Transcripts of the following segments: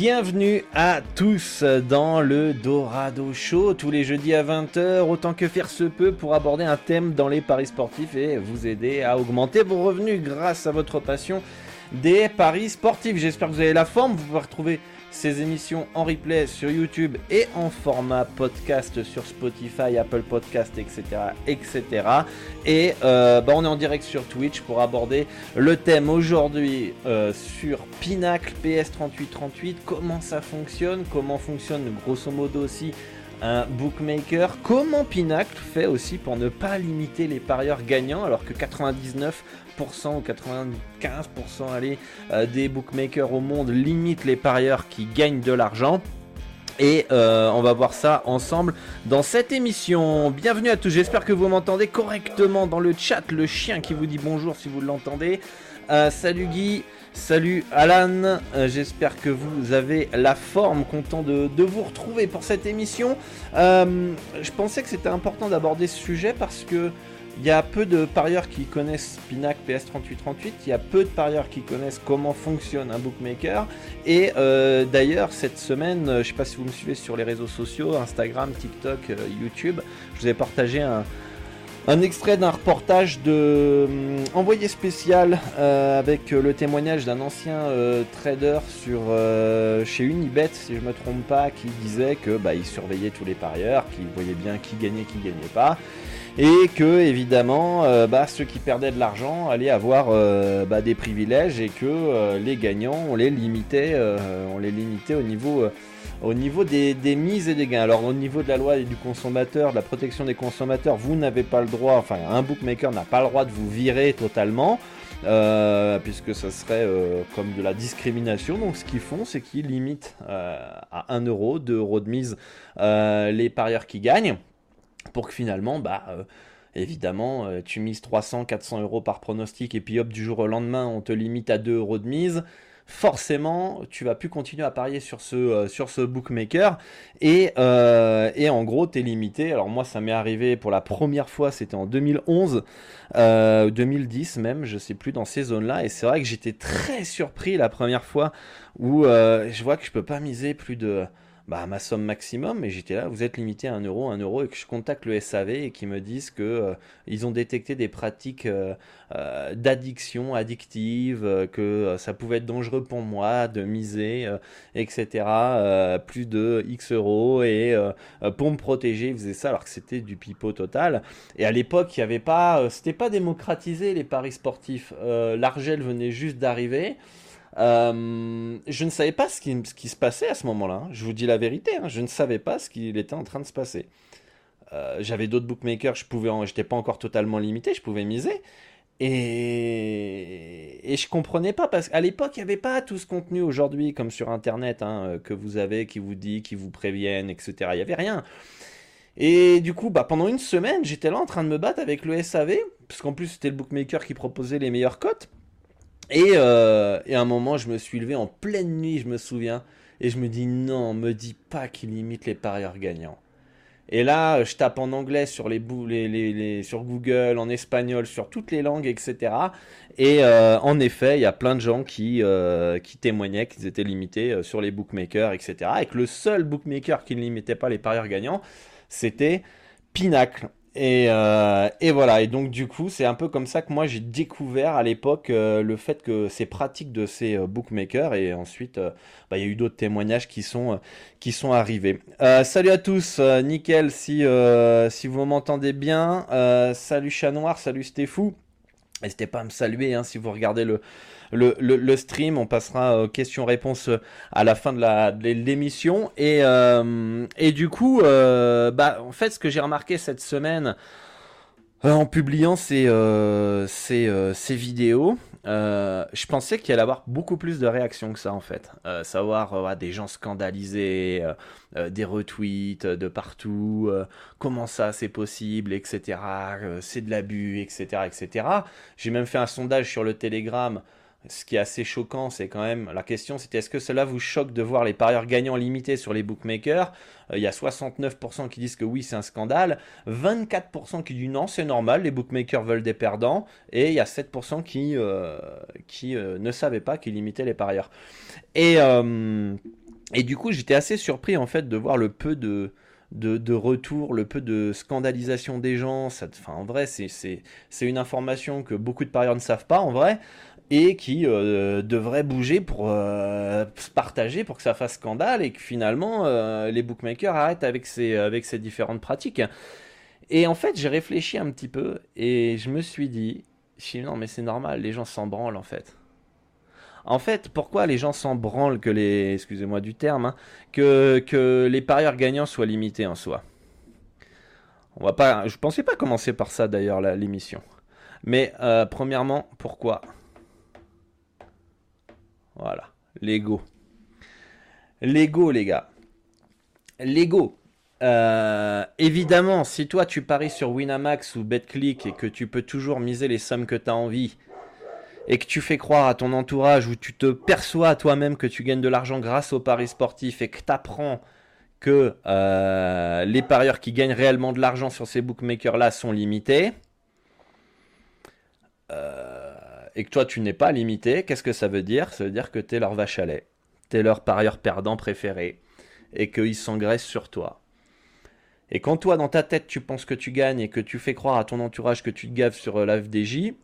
bienvenue à tous dans le Dorado Show, tous les jeudis à 20h, autant que faire se peut pour aborder un thème dans les paris sportifs et vous aider à augmenter vos revenus grâce à votre passion des paris sportifs. J'espère que vous avez la forme, vous pouvez retrouver ces émissions en replay sur YouTube et en format podcast sur Spotify, Apple Podcast, etc. etc. Et euh, bah, on est en direct sur Twitch pour aborder le thème aujourd'hui euh, sur Pinacle PS3838, comment ça fonctionne, comment fonctionne grosso modo aussi un bookmaker? Comment Pinacle fait aussi pour ne pas limiter les parieurs gagnants alors que 99 ou 95% allez, euh, des bookmakers au monde limitent les parieurs qui gagnent de l'argent. Et euh, on va voir ça ensemble dans cette émission. Bienvenue à tous, j'espère que vous m'entendez correctement dans le chat. Le chien qui vous dit bonjour si vous l'entendez. Euh, salut Guy, salut Alan, j'espère que vous avez la forme, content de vous retrouver pour cette émission. je pensais que c'était important d'aborder ce sujet parce que il y a peu de parieurs qui connaissent Pinac PS3838, il y a peu de parieurs qui connaissent comment fonctionne un bookmaker. Et euh, d'ailleurs, cette semaine, euh, je ne sais pas si vous me suivez sur les réseaux sociaux, Instagram, TikTok, euh, YouTube, je vous ai partagé un, extrait d'un reportage de envoyé spécial avec le témoignage d'un ancien trader sur chez Unibet, si je me trompe pas, qui disait que bah, il surveillait tous les parieurs, qu'il voyait bien qui gagnait, qui gagnait pas et que évidemment euh, bah, ceux qui perdaient de l'argent allaient avoir euh, bah, des privilèges et que euh, les gagnants on les limitait on les limitait au niveau au niveau des, mises et des gains. Alors au niveau de la loi et du consommateur, de la protection des consommateurs, vous n'avez pas le droit, enfin un bookmaker n'a pas le droit de vous virer totalement. puisque ça serait comme de la discrimination. Donc ce qu'ils font, c'est qu'ils limitent à 1 euro, 2 euros de mise les parieurs qui gagnent pour que finalement, bah, euh, évidemment, euh, tu mises 300, 400 euros par pronostic et puis hop, du jour au lendemain, on te limite à 2 euros de mise. Forcément, tu vas plus continuer à parier sur ce, euh, sur ce bookmaker et, et en gros, tu es limité. Alors, moi, ça m'est arrivé pour la première fois, c'était en 2011, 2010 même, je sais plus, dans ces zones-là. Et c'est vrai que j'étais très surpris la première fois où je vois que je peux pas miser plus de bah, ma somme maximum, mais j'étais là, vous êtes limité à 1 euro, 1 euro, et que je contacte le SAV et qu'ils me disent que euh, ils ont détecté des pratiques euh, euh, d'addiction addictive, que ça pouvait être dangereux pour moi de miser, etc. plus de X euros, et pour me protéger, ils faisaient ça alors que c'était du pipeau total. Et à l'époque, il n'y avait pas, c'était pas démocratisé les paris sportifs. L'Argel venait juste d'arriver. Euh, je ne savais pas ce qui, se passait à ce moment-là. Hein. Je vous dis la vérité, hein. je ne savais pas ce qu'il était en train de se passer. Euh, j'avais d'autres bookmakers, je pouvais, j'étais pas encore totalement limité, je pouvais miser. Et, et je comprenais pas parce qu'à l'époque il n'y avait pas tout ce contenu aujourd'hui comme sur internet hein, euh, que vous avez qui vous dit, qui vous préviennent, etc. Il n'y avait rien. Et du coup, bah, pendant une semaine, j'étais là en train de me battre avec le SAV, parce qu'en plus c'était le bookmaker qui proposait les meilleures cotes. Euh, et, à un moment, je me suis levé en pleine nuit, je me souviens, et je me dis non, me dis pas qu'il limite les parieurs gagnants. Et là, je tape en anglais sur, les, sur Google, en espagnol, sur toutes les langues, etc. Et euh, en effet, il y a plein de gens qui, euh, qui témoignaient qu'ils étaient limités sur les bookmakers, etc. Et que le seul bookmaker qui ne limitait pas les parieurs gagnants, c'était Pinacle. Euh, et, voilà, et donc du coup, c'est un peu comme ça que moi j'ai découvert à l'époque euh, le fait que c'est pratique de ces euh, bookmakers, et ensuite bah, il y a eu d'autres témoignages qui sont, qui sont arrivés. salut à tous, nickel si, si vous m'entendez bien. salut Chat Noir, salut Stéphou. N'hésitez pas à me saluer hein, si vous regardez le, le, stream. On passera aux questions-réponses euh, à la fin de l'émission. Et, euh, et du coup, euh, bah, en fait, ce que j'ai remarqué cette semaine en publiant ces, ces, ces vidéos, je pensais qu'il allait avoir beaucoup plus de réactions que ça en fait. savoir des gens scandalisés, des retweets de partout, comment ça c'est possible, etc. c'est de l'abus, etc. etc. J'ai même fait un sondage sur le Telegram ce qui est assez choquant, c'est quand même la question c'était est-ce que cela vous choque de voir les parieurs gagnants limités sur les bookmakers? Euh, Il y a 69% qui disent que oui, c'est un scandale, 24% qui disent non, c'est normal, les bookmakers veulent des perdants, et il y a 7% qui, euh, qui euh, ne savaient pas qu'ils limitaient les parieurs. Et, et du coup, j'étais assez surpris en fait de voir le peu de, de, retour, le peu de scandalisation des gens. En vrai, c'est une information que beaucoup de parieurs ne savent pas, en vrai et qui euh, devrait bouger pour euh, se partager pour que ça fasse scandale et que finalement euh, les bookmakers arrêtent avec ces, avec ces différentes pratiques. Et en fait, j'ai réfléchi un petit peu et je me suis dit, non mais c'est normal, les gens s'en branlent en fait. En fait, pourquoi les gens s'en branlent que les, excusez-moi du terme, hein, que, que les parieurs gagnants soient limités en soi? On va pas, je pensais pas commencer par ça d'ailleurs l'émission. Mais premièrement, pourquoi? Voilà, Lego. Lego, les gars. Lego. Euh, évidemment, si toi tu paries sur Winamax ou BetClick et que tu peux toujours miser les sommes que tu as envie et que tu fais croire à ton entourage ou tu te perçois toi-même que tu gagnes de l'argent grâce aux paris sportifs et que tu apprends que euh, les parieurs qui gagnent réellement de l'argent sur ces bookmakers-là sont limités, euh, et que toi tu n'es pas limité, qu'est-ce que ça veut dire? Ça veut dire que tu es leur vache à lait, tu es leur parieur perdant préféré, et qu'ils s'engraissent sur toi. Et quand toi, dans ta tête, tu penses que tu gagnes et que tu fais croire à ton entourage que tu te gaves sur euh, la FDJ,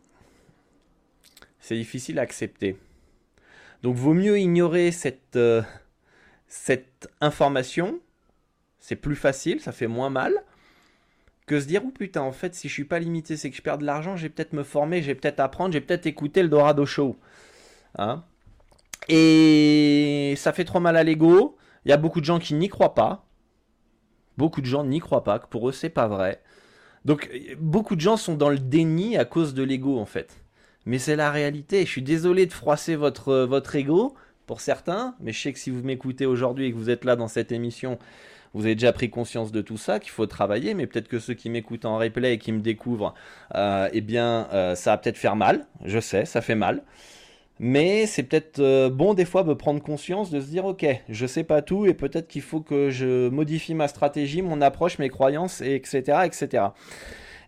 c'est difficile à accepter. Donc vaut mieux ignorer cette, euh, cette information, c'est plus facile, ça fait moins mal, que se dire, oh putain, en fait, si je suis pas limité, c'est que je perds de l'argent, j'ai peut-être me former, j'ai peut-être apprendre, j'ai peut-être écouter le Dorado Show. Hein Et ça fait trop mal à l'ego. Il y a beaucoup de gens qui n'y croient pas. Beaucoup de gens n'y croient pas, que pour eux, c'est pas vrai. Donc, beaucoup de gens sont dans le déni à cause de l'ego, en fait. Mais c'est la réalité. Je suis désolé de froisser votre, votre ego, pour certains, mais je sais que si vous m'écoutez aujourd'hui et que vous êtes là dans cette émission, vous avez déjà pris conscience de tout ça, qu'il faut travailler, mais peut-être que ceux qui m'écoutent en replay et qui me découvrent, euh, eh bien, euh, ça va peut-être faire mal. Je sais, ça fait mal. Mais c'est peut-être euh, bon des fois de prendre conscience, de se dire ok, je sais pas tout et peut-être qu'il faut que je modifie ma stratégie, mon approche, mes croyances, etc. etc.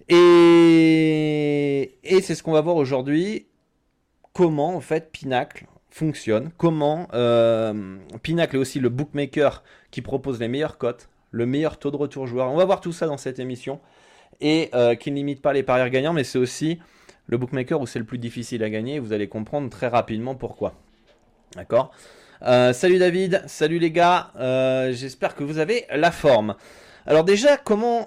Et, et c'est ce qu'on va voir aujourd'hui. Comment en fait Pinacle fonctionne, comment euh, Pinacle est aussi le bookmaker qui propose les meilleures cotes, le meilleur taux de retour joueur. On va voir tout ça dans cette émission et euh, qui ne limite pas les parieurs gagnants, mais c'est aussi le bookmaker où c'est le plus difficile à gagner. Vous allez comprendre très rapidement pourquoi. D'accord? Euh, Salut David, salut les gars, j'espère que vous avez la forme. Alors déjà, comment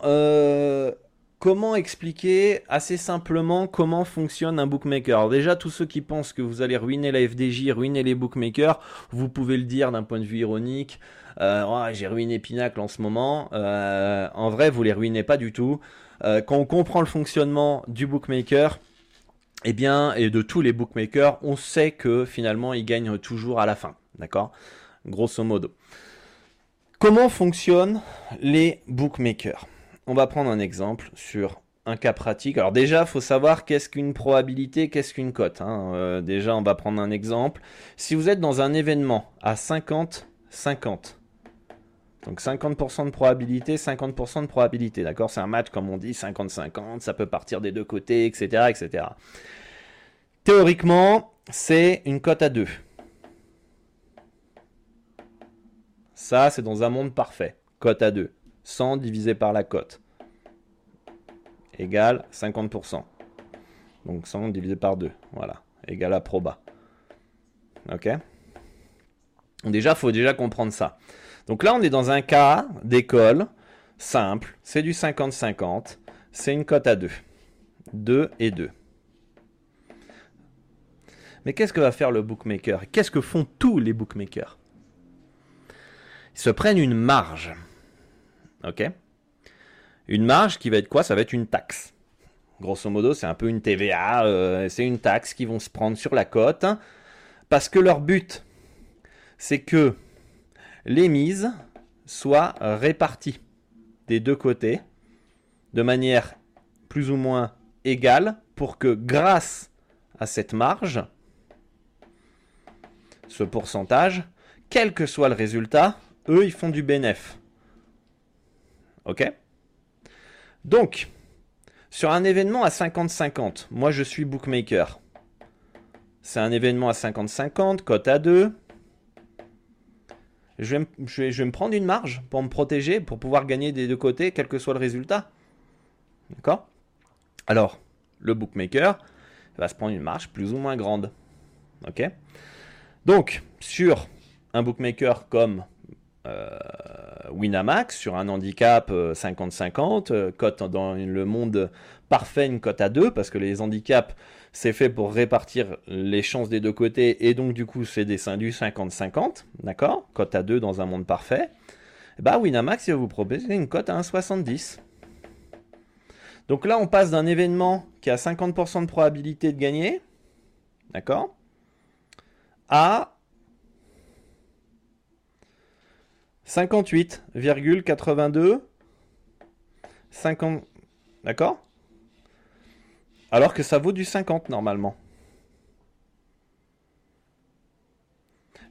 Comment expliquer assez simplement comment fonctionne un bookmaker? Déjà, tous ceux qui pensent que vous allez ruiner la FDJ, ruiner les bookmakers, vous pouvez le dire d'un point de vue ironique. Euh, oh, j'ai ruiné Pinacle en ce moment. Euh, en vrai, vous les ruinez pas du tout. Euh, quand on comprend le fonctionnement du bookmaker, eh bien, et de tous les bookmakers, on sait que finalement, ils gagnent toujours à la fin. D'accord? Grosso modo. Comment fonctionnent les bookmakers? On va prendre un exemple sur un cas pratique. Alors déjà, il faut savoir qu'est-ce qu'une probabilité, qu'est-ce qu'une cote. Hein. Euh, déjà, on va prendre un exemple. Si vous êtes dans un événement à 50-50, Donc 50% de probabilité, 50% de probabilité, d'accord? C'est un match, comme on dit, 50-50, ça peut partir des deux côtés, etc. etc. Théoriquement, c'est une cote à 2. Ça, c'est dans un monde parfait. Cote à 2. 100 divisé par la cote. Égale 50%. Donc 100 divisé par 2. Voilà. Égale à proba. Ok? Déjà, il faut déjà comprendre ça. Donc là, on est dans un cas d'école simple. C'est du 50-50. C'est une cote à 2. 2 et 2. Mais qu'est-ce que va faire le bookmaker? Qu'est-ce que font tous les bookmakers? Ils se prennent une marge. Une marge qui va être quoi? Ça va être une taxe. Grosso modo, c'est un peu une TVA. Euh, c'est une taxe qu'ils vont se prendre sur la cote. Parce que leur but, c'est que les mises soient réparties des deux côtés de manière plus ou moins égale pour que grâce à cette marge, ce pourcentage, quel que soit le résultat, eux, ils font du bénéf. Donc, sur un événement à 50-50, moi je suis bookmaker. C'est un événement à 50-50, cote à 2. Je vais, me prendre une marge pour me protéger, pour pouvoir gagner des deux côtés, quel que soit le résultat. D'accord? Alors, le bookmaker va se prendre une marge plus ou moins grande. Ok? Donc, sur un bookmaker comme Winamax, sur un handicap 50-50, euh, cote dans le monde parfait, une cote à 2, parce que les handicaps c'est fait pour répartir les chances des deux côtés et donc du coup c'est des du 50-50, d'accord Cote à 2 dans un monde parfait. Bah Winamax il va vous proposer une cote à 1,70. Donc là on passe d'un événement qui a 50% de probabilité de gagner, d'accord À 58,82 50 d'accord? Alors que ça vaut du 50 normalement.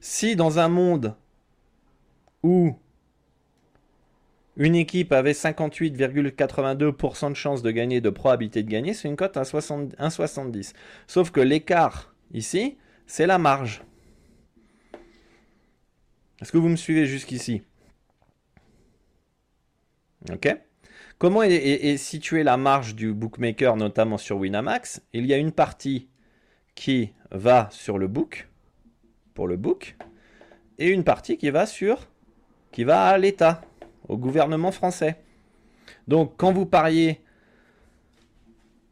Si dans un monde où une équipe avait 58,82% de chance de gagner, de probabilité de gagner, c'est une cote à 1,70. Sauf que l'écart ici, c'est la marge. Est-ce que vous me suivez jusqu'ici? Comment est, située la marge du bookmaker, notamment sur Winamax? Il y a une partie qui va sur le book, pour le book, et une partie qui va sur, qui va à l'État, au gouvernement français. Donc, quand vous pariez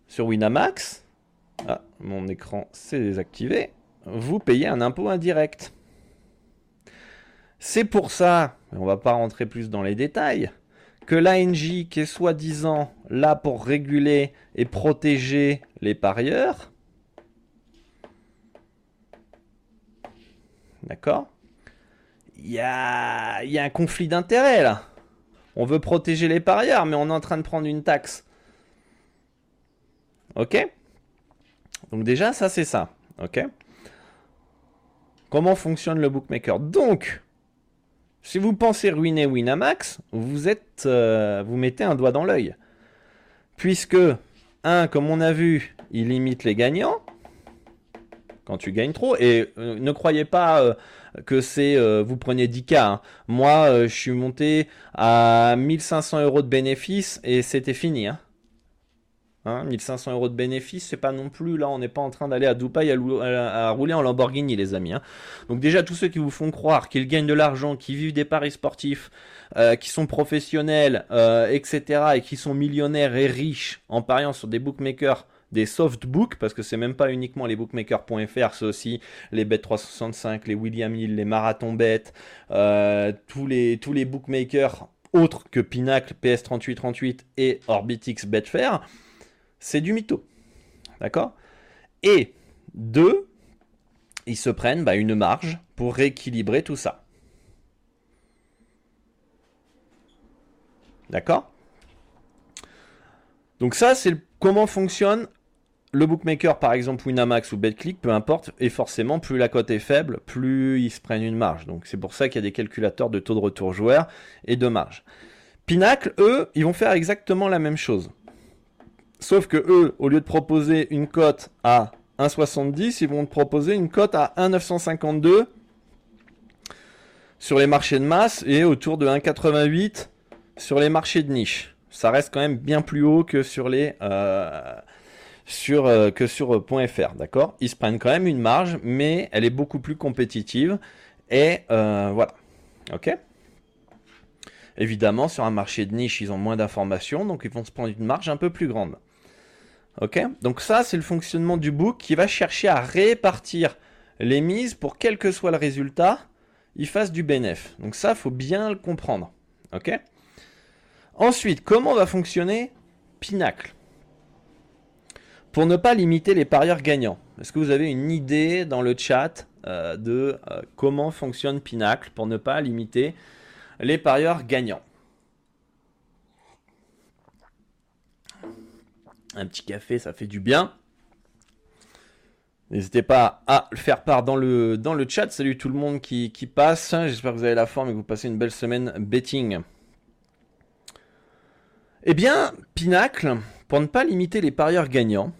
sur Winamax, ah, mon écran s'est désactivé, vous payez un impôt indirect. C'est pour ça, on ne va pas rentrer plus dans les détails, que l'ANJ, qui est soi-disant là pour réguler et protéger les parieurs, d'accord? Il y a, un conflit d'intérêts là. On veut protéger les parieurs, mais on est en train de prendre une taxe. Ok? Donc déjà, ça c'est ça. Ok? Comment fonctionne le bookmaker? Donc, si vous pensez ruiner Winamax, vous êtes, euh, vous mettez un doigt dans l'œil. Puisque, un, comme on a vu, il limite les gagnants quand tu gagnes trop. Et euh, ne croyez pas euh, que c'est vous prenez 10K. Hein. Moi, je suis monté à 1500 euros de bénéfices et c'était fini. Hein. 1500 hein, euros de bénéfices, c'est pas non plus là, on n'est pas en train d'aller à Dubaï à, rouler en Lamborghini, les amis. Hein. Donc déjà tous ceux qui vous font croire qu'ils gagnent de l'argent, qui vivent des paris sportifs, euh, qui sont professionnels, euh, etc., et qui sont millionnaires et riches en pariant sur des bookmakers des softbooks, parce que c'est même pas uniquement les bookmakers.fr, c'est aussi les Bet365, les William Hill, les Marathon Bet, euh, tous, les, tous les bookmakers autres que Pinacle, PS3838 et Orbitix Betfair c'est du mytho. D'accord? Et deux, ils se prennent bah, une marge pour rééquilibrer tout ça. D'accord? Donc ça, c'est comment fonctionne le bookmaker, par exemple Winamax ou BetClick, peu importe, et forcément, plus la cote est faible, plus ils se prennent une marge. Donc c'est pour ça qu'il y a des calculateurs de taux de retour joueur et de marge. Pinacle, eux, ils vont faire exactement la même chose. Sauf que eux, au lieu de proposer une cote à 1,70, ils vont te proposer une cote à 1,952 sur les marchés de masse et autour de 1,88 sur les marchés de niche. Ça reste quand même bien plus haut que sur les euh, sur euh, que sur euh, .fr, d'accord? Ils se prennent quand même une marge, mais elle est beaucoup plus compétitive et voilà, ok? Évidemment, sur un marché de niche, ils ont moins d'informations, donc ils vont se prendre une marge un peu plus grande. Ok Donc ça, c'est le fonctionnement du book qui va chercher à répartir les mises pour quel que soit le résultat, il fasse du bénéf. Donc ça, faut bien le comprendre. Ok Ensuite, comment va fonctionner Pinacle? Pour ne pas limiter les parieurs gagnants. Est-ce que vous avez une idée dans le chat euh, de euh, comment fonctionne Pinacle pour ne pas limiter les parieurs gagnants? Un petit café, ça fait du bien. N'hésitez pas à le faire part dans le, chat. Salut tout le monde qui, passe. J'espère que vous avez la forme et que vous passez une belle semaine betting. Eh bien, Pinacle, pour ne pas limiter les parieurs gagnants,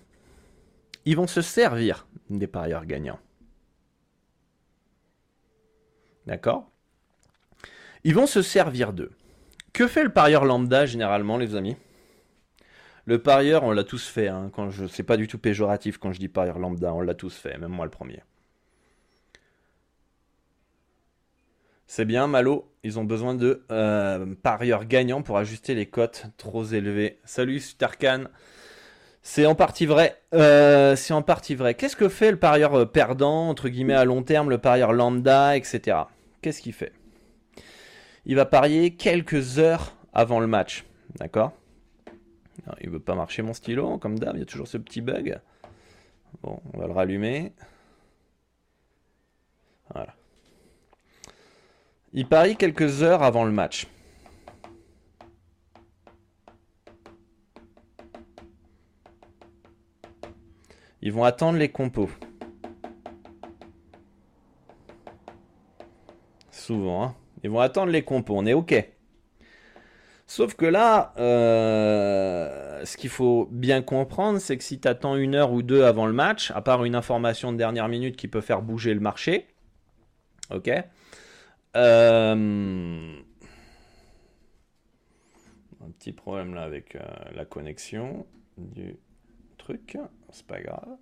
ils vont se servir des parieurs gagnants. D'accord? Ils vont se servir d'eux. Que fait le parieur lambda généralement, les amis? Le parieur, on l'a tous fait. Hein, c'est pas du tout péjoratif quand je dis parieur lambda, on l'a tous fait, même moi le premier. C'est bien, Malo. Ils ont besoin de euh, parieurs gagnants pour ajuster les cotes trop élevées. Salut, Starkan. C'est en partie vrai. Euh, c'est en partie vrai. Qu'est-ce que fait le parieur euh, perdant, entre guillemets, à long terme, le parieur lambda, etc. Qu'est-ce qu'il fait? Il va parier quelques heures avant le match. D'accord? Il veut pas marcher mon stylo, comme d'hab, il y a toujours ce petit bug. Bon, on va le rallumer. Voilà. Il parie quelques heures avant le match. Ils vont attendre les compos. Souvent, hein. Ils vont attendre les compos, on est OK. Sauf que là, euh, ce qu'il faut bien comprendre, c'est que si tu attends une heure ou deux avant le match, à part une information de dernière minute qui peut faire bouger le marché, ok euh, Un petit problème là avec euh, la connexion du truc, c'est pas grave.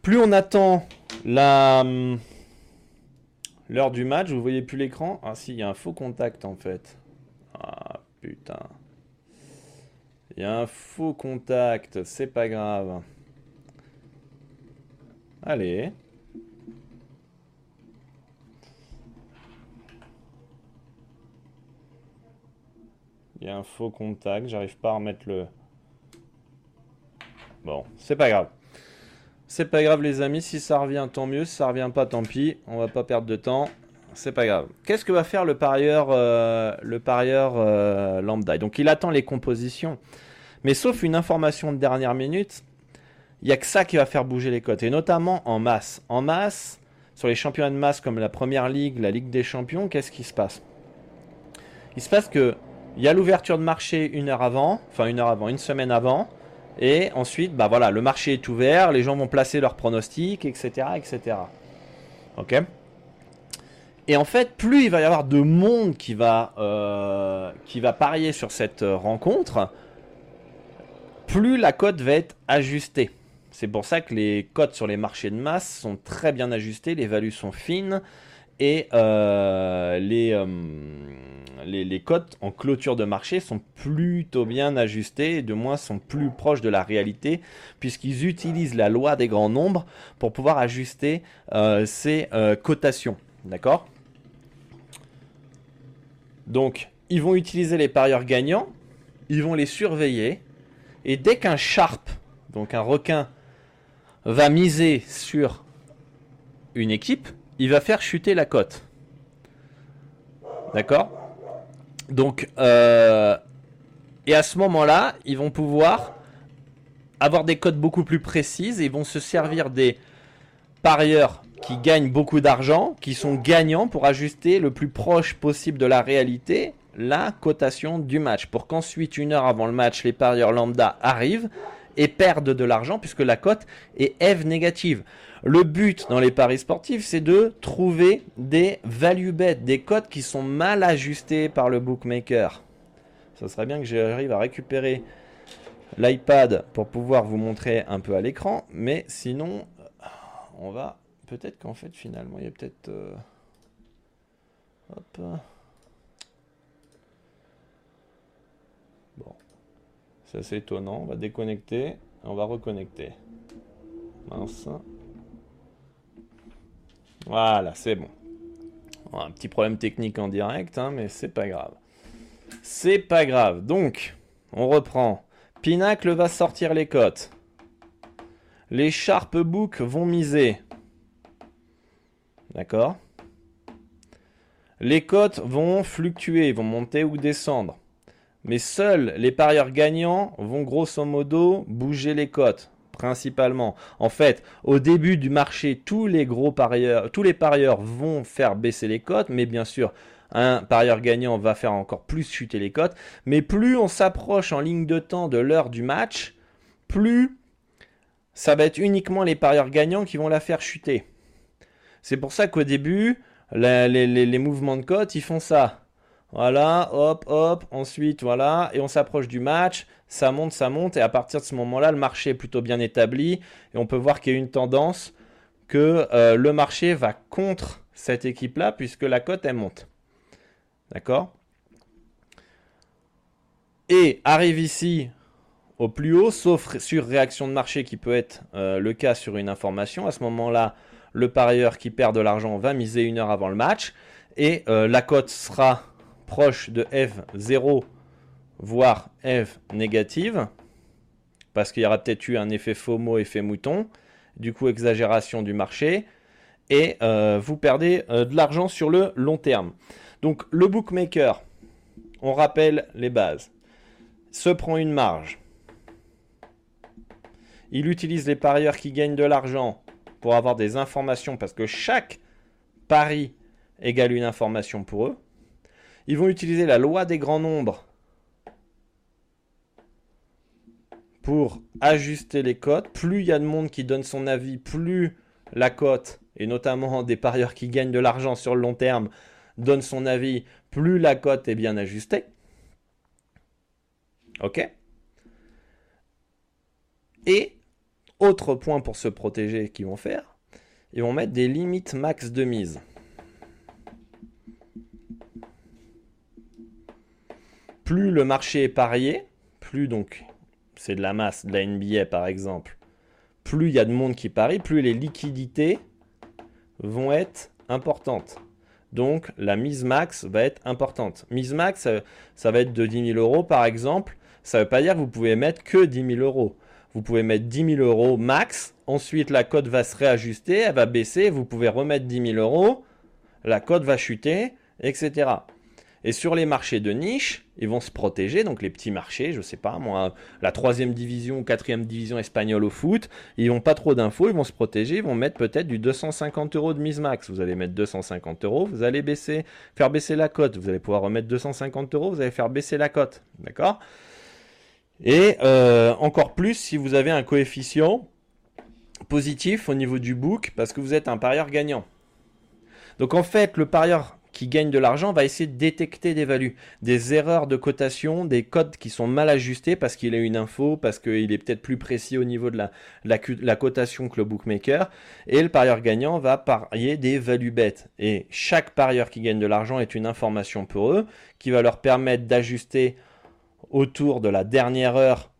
Plus on attend la L'heure du match, vous voyez plus l'écran? Ah si, il y a un faux contact en fait. Ah putain. Il y a un faux contact, c'est pas grave. Allez. Il y a un faux contact, j'arrive pas à remettre le... Bon, c'est pas grave. C'est pas grave les amis, si ça revient tant mieux, si ça revient pas tant pis, on va pas perdre de temps. C'est pas grave. Qu'est-ce que va faire le parieur, euh, le parieur euh, Donc il attend les compositions, mais sauf une information de dernière minute, il y a que ça qui va faire bouger les cotes, et notamment en masse. En masse, sur les championnats de masse comme la Première Ligue, la Ligue des Champions, qu'est-ce qui se passe? Il se passe que il y a l'ouverture de marché une heure avant, enfin une heure avant, une semaine avant. Et ensuite, bah voilà, le marché est ouvert, les gens vont placer leurs pronostics, etc., etc. Ok. Et en fait, plus il va y avoir de monde qui va euh, qui va parier sur cette euh, rencontre, plus la cote va être ajustée. C'est pour ça que les cotes sur les marchés de masse sont très bien ajustées, les values sont fines et euh, les, les, cotes en clôture de marché sont plutôt bien ajustées et de moins sont plus proches de la réalité puisqu'ils utilisent la loi des grands nombres pour pouvoir ajuster euh, ces cotations. D'accord? Donc, ils vont utiliser les parieurs gagnants, ils vont les surveiller et dès qu'un sharp, donc un requin, va miser sur une équipe, il va faire chuter la cote. D'accord? Donc, euh, et à ce moment-là, ils vont pouvoir avoir des cotes beaucoup plus précises et vont se servir des parieurs qui gagnent beaucoup d'argent, qui sont gagnants pour ajuster le plus proche possible de la réalité la cotation du match. Pour qu'ensuite, une heure avant le match, les parieurs lambda arrivent et perdent de l'argent puisque la cote est F négative. Le but dans les paris sportifs, c'est de trouver des value bets, des cotes qui sont mal ajustées par le bookmaker. Ça serait bien que j'arrive à récupérer l'iPad pour pouvoir vous montrer un peu à l'écran, mais sinon, on va peut-être qu'en fait finalement il y a peut-être euh, hop. Bon. C'est assez étonnant. On va déconnecter. On va reconnecter. Mince voilà c'est bon. Un petit problème technique en direct hein, mais c'est pas grave. C'est pas grave. Donc on reprend. Pinacle va sortir les cotes. Les Sharp Book vont miser. D'accord. Les cotes vont fluctuer, vont monter ou descendre. Mais seuls les parieurs gagnants vont grosso modo bouger les cotes, principalement. En fait, au début du marché, tous les gros parieurs, tous les parieurs vont faire baisser les cotes, mais bien sûr, un parieur gagnant va faire encore plus chuter les cotes. Mais plus on s'approche en ligne de temps de l'heure du match, plus ça va être uniquement les parieurs gagnants qui vont la faire chuter. C'est pour ça qu'au début, les, mouvements de cote, ils font ça. Voilà, hop, hop, ensuite, voilà, et on s'approche du match, ça monte, ça monte, et à partir de ce moment-là, le marché est plutôt bien établi, et on peut voir qu'il y a une tendance que euh, le marché va contre cette équipe-là, puisque la cote, elle monte. D'accord? Et arrive ici au plus haut, sauf sur réaction de marché qui peut être euh, le cas sur une information. À ce moment-là, le parieur qui perd de l'argent va miser une heure avant le match. Et euh, la cote sera proche de F0, voire F négative. Parce qu'il y aura peut-être eu un effet FOMO, effet mouton. Du coup, exagération du marché. Et euh, vous perdez euh, de l'argent sur le long terme. Donc le bookmaker, on rappelle les bases, se prend une marge. Il utilise les parieurs qui gagnent de l'argent pour avoir des informations, parce que chaque pari égale une information pour eux. Ils vont utiliser la loi des grands nombres pour ajuster les cotes. Plus il y a de monde qui donne son avis, plus la cote, et notamment des parieurs qui gagnent de l'argent sur le long terme, donne son avis, plus la cote est bien ajustée. Ok Et autre point pour se protéger qu'ils vont faire, ils vont mettre des limites max de mise. Plus le marché est parié, plus donc c'est de la masse, de la NBA par exemple, plus il y a de monde qui parie, plus les liquidités vont être importantes. Donc la mise max va être importante. Mise max, ça, va être de 10 000 euros par exemple. Ça ne veut pas dire que vous pouvez mettre que 10 000 euros. Vous pouvez mettre 10 000 euros max. Ensuite, la cote va se réajuster, elle va baisser. Vous pouvez remettre 10 000 euros. La cote va chuter, etc. Et sur les marchés de niche, ils vont se protéger. Donc les petits marchés, je ne sais pas, moi, la troisième division ou quatrième division espagnole au foot, ils n'ont pas trop d'infos, ils vont se protéger, ils vont mettre peut-être du 250 euros de mise max. Vous allez mettre 250 euros, vous allez baisser, faire baisser la cote. Vous allez pouvoir remettre 250 euros, vous allez faire baisser la cote. D'accord? Et euh, encore plus si vous avez un coefficient positif au niveau du book parce que vous êtes un parieur gagnant. Donc en fait, le parieur qui gagne de l'argent va essayer de détecter des values, des erreurs de cotation, des codes qui sont mal ajustés parce qu'il a une info, parce qu'il est peut-être plus précis au niveau de la, cotation que le bookmaker. Et le parieur gagnant va parier des value bêtes. Et chaque parieur qui gagne de l'argent est une information pour eux qui va leur permettre d'ajuster autour de la dernière heure,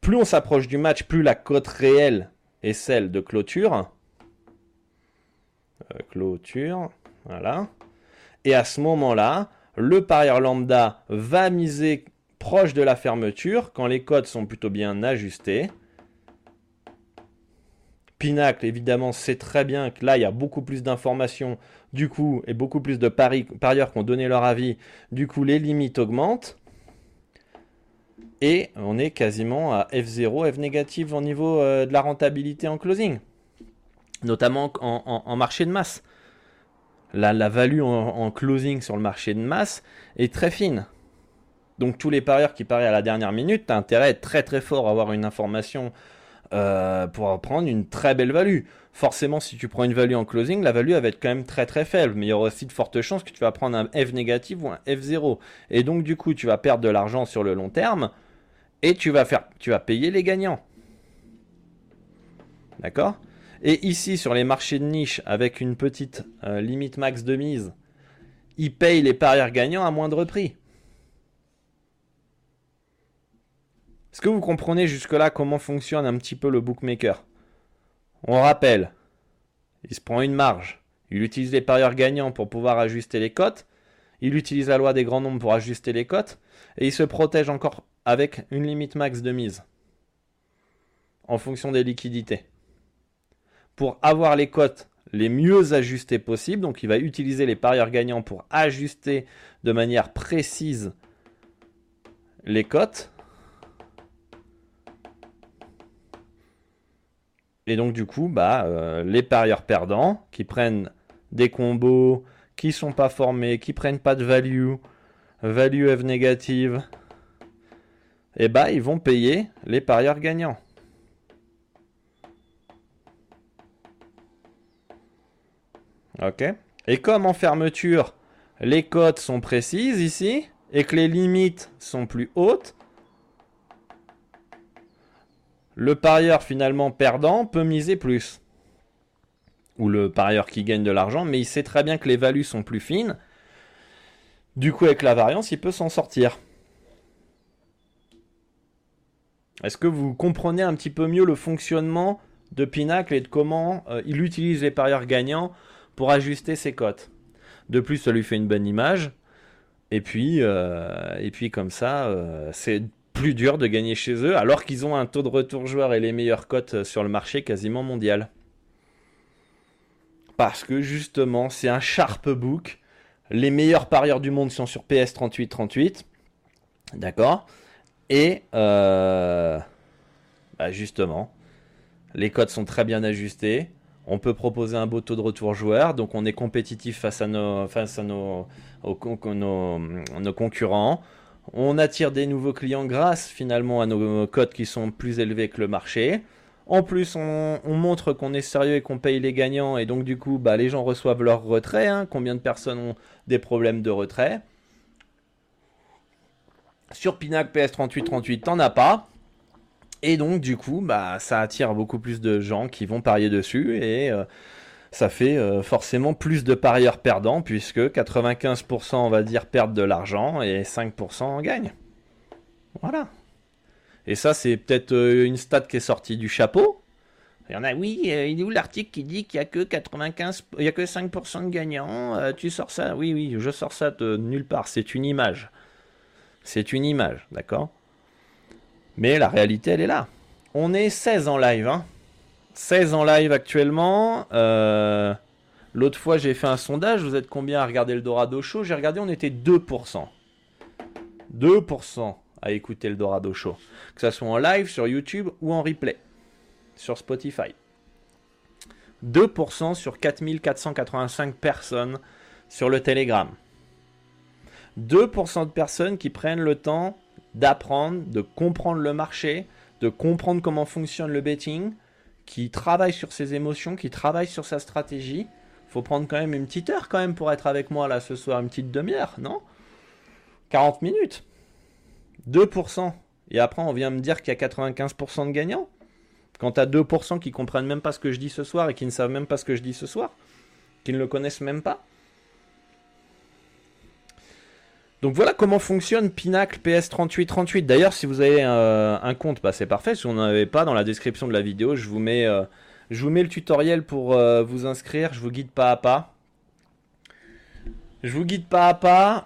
plus on s'approche du match, plus la cote réelle est celle de clôture. Euh, clôture, voilà. Et à ce moment-là, le parieur lambda va miser proche de la fermeture quand les cotes sont plutôt bien ajustées. Pinacle, évidemment, sait très bien que là, il y a beaucoup plus d'informations, du coup, et beaucoup plus de parieurs qui ont donné leur avis. Du coup, les limites augmentent. Et on est quasiment à F0, F négatif au niveau euh, de la rentabilité en closing, notamment en, marché de masse. La, la value en, closing sur le marché de masse est très fine. Donc tous les parieurs qui parient à la dernière minute, tu as intérêt à être très très fort à avoir une information euh, pour prendre une très belle value. Forcément, si tu prends une value en closing, la value va être quand même très très faible. Mais il y aura aussi de fortes chances que tu vas prendre un F négatif ou un F0. Et donc du coup, tu vas perdre de l'argent sur le long terme et tu vas faire, tu vas payer les gagnants. D'accord? Et ici, sur les marchés de niche, avec une petite euh, limite max de mise, ils payent les parieurs gagnants à moindre prix. Est-ce que vous comprenez jusque-là comment fonctionne un petit peu le bookmaker? On rappelle, il se prend une marge, il utilise les parieurs gagnants pour pouvoir ajuster les cotes, il utilise la loi des grands nombres pour ajuster les cotes, et il se protège encore avec une limite max de mise en fonction des liquidités. Pour avoir les cotes les mieux ajustées possibles, donc il va utiliser les parieurs gagnants pour ajuster de manière précise les cotes. Et donc du coup, bah, euh, les parieurs perdants qui prennent des combos qui sont pas formés, qui prennent pas de value, value F négative, eh bah, ils vont payer les parieurs gagnants. Ok Et comme en fermeture, les cotes sont précises ici, et que les limites sont plus hautes, le parieur finalement perdant peut miser plus. Ou le parieur qui gagne de l'argent, mais il sait très bien que les values sont plus fines. Du coup, avec la variance, il peut s'en sortir. Est-ce que vous comprenez un petit peu mieux le fonctionnement de Pinacle et de comment euh, il utilise les parieurs gagnants pour ajuster ses cotes De plus, ça lui fait une bonne image. Et puis, euh, et puis comme ça, euh, c'est plus dur de gagner chez eux, alors qu'ils ont un taux de retour joueur et les meilleures cotes sur le marché quasiment mondial. Parce que justement, c'est un sharp book. Les meilleurs parieurs du monde sont sur PS 38-38. D'accord? Et euh, bah, justement, les codes sont très bien ajustés. On peut proposer un beau taux de retour joueur, donc on est compétitif face à nos, concurrents. On attire des nouveaux clients grâce finalement à nos codes qui sont plus élevés que le marché. En plus, on, montre qu'on est sérieux et qu'on paye les gagnants, et donc du coup, bah, les gens reçoivent leur retrait. Hein. Combien de personnes ont des problèmes de retrait? Sur Pinac PS3838, t'en as pas. Et donc, du coup, bah, ça attire beaucoup plus de gens qui vont parier dessus et euh, ça fait euh, forcément plus de parieurs perdants puisque 95% on va dire perdent de l'argent et 5% en gagnent. Voilà. Et ça, c'est peut-être euh, une stat qui est sortie du chapeau. Il y en a, oui, il est où l'article qui dit qu'il n'y a que 95, il y a que 5% de gagnants Tu sors ça Oui, oui, je sors ça de nulle part. C'est une image. C'est une image, d'accord? Mais la réalité, elle est là. On est 16 en live. Hein 16 en live actuellement. Euh, l'autre fois, j'ai fait un sondage. Vous êtes combien à regarder le Dorado Show? J'ai regardé, on était 2%. 2% à écouter le Dorado Show. Que ce soit en live, sur YouTube ou en replay. Sur Spotify. 2% sur 4485 personnes sur le Telegram. 2% de personnes qui prennent le temps d'apprendre, de comprendre le marché, de comprendre comment fonctionne le betting, qui travaillent sur ses émotions, qui travaillent sur sa stratégie. Faut prendre quand même une petite heure quand même pour être avec moi là ce soir, une petite demi-heure, non? 40 minutes. 2%. Et après on vient me dire qu'il y a 95% de gagnants. Quand tu as 2% qui comprennent même pas ce que je dis ce soir et qui ne savent même pas ce que je dis ce soir, qui ne le connaissent même pas. Donc voilà comment fonctionne Pinacle PS3838. D'ailleurs, si vous avez euh, un compte, bah, c'est parfait. Si vous n'en avez pas, dans la description de la vidéo, je vous mets, euh, le tutoriel pour euh, vous inscrire. Je vous guide pas à pas. Je vous guide pas à pas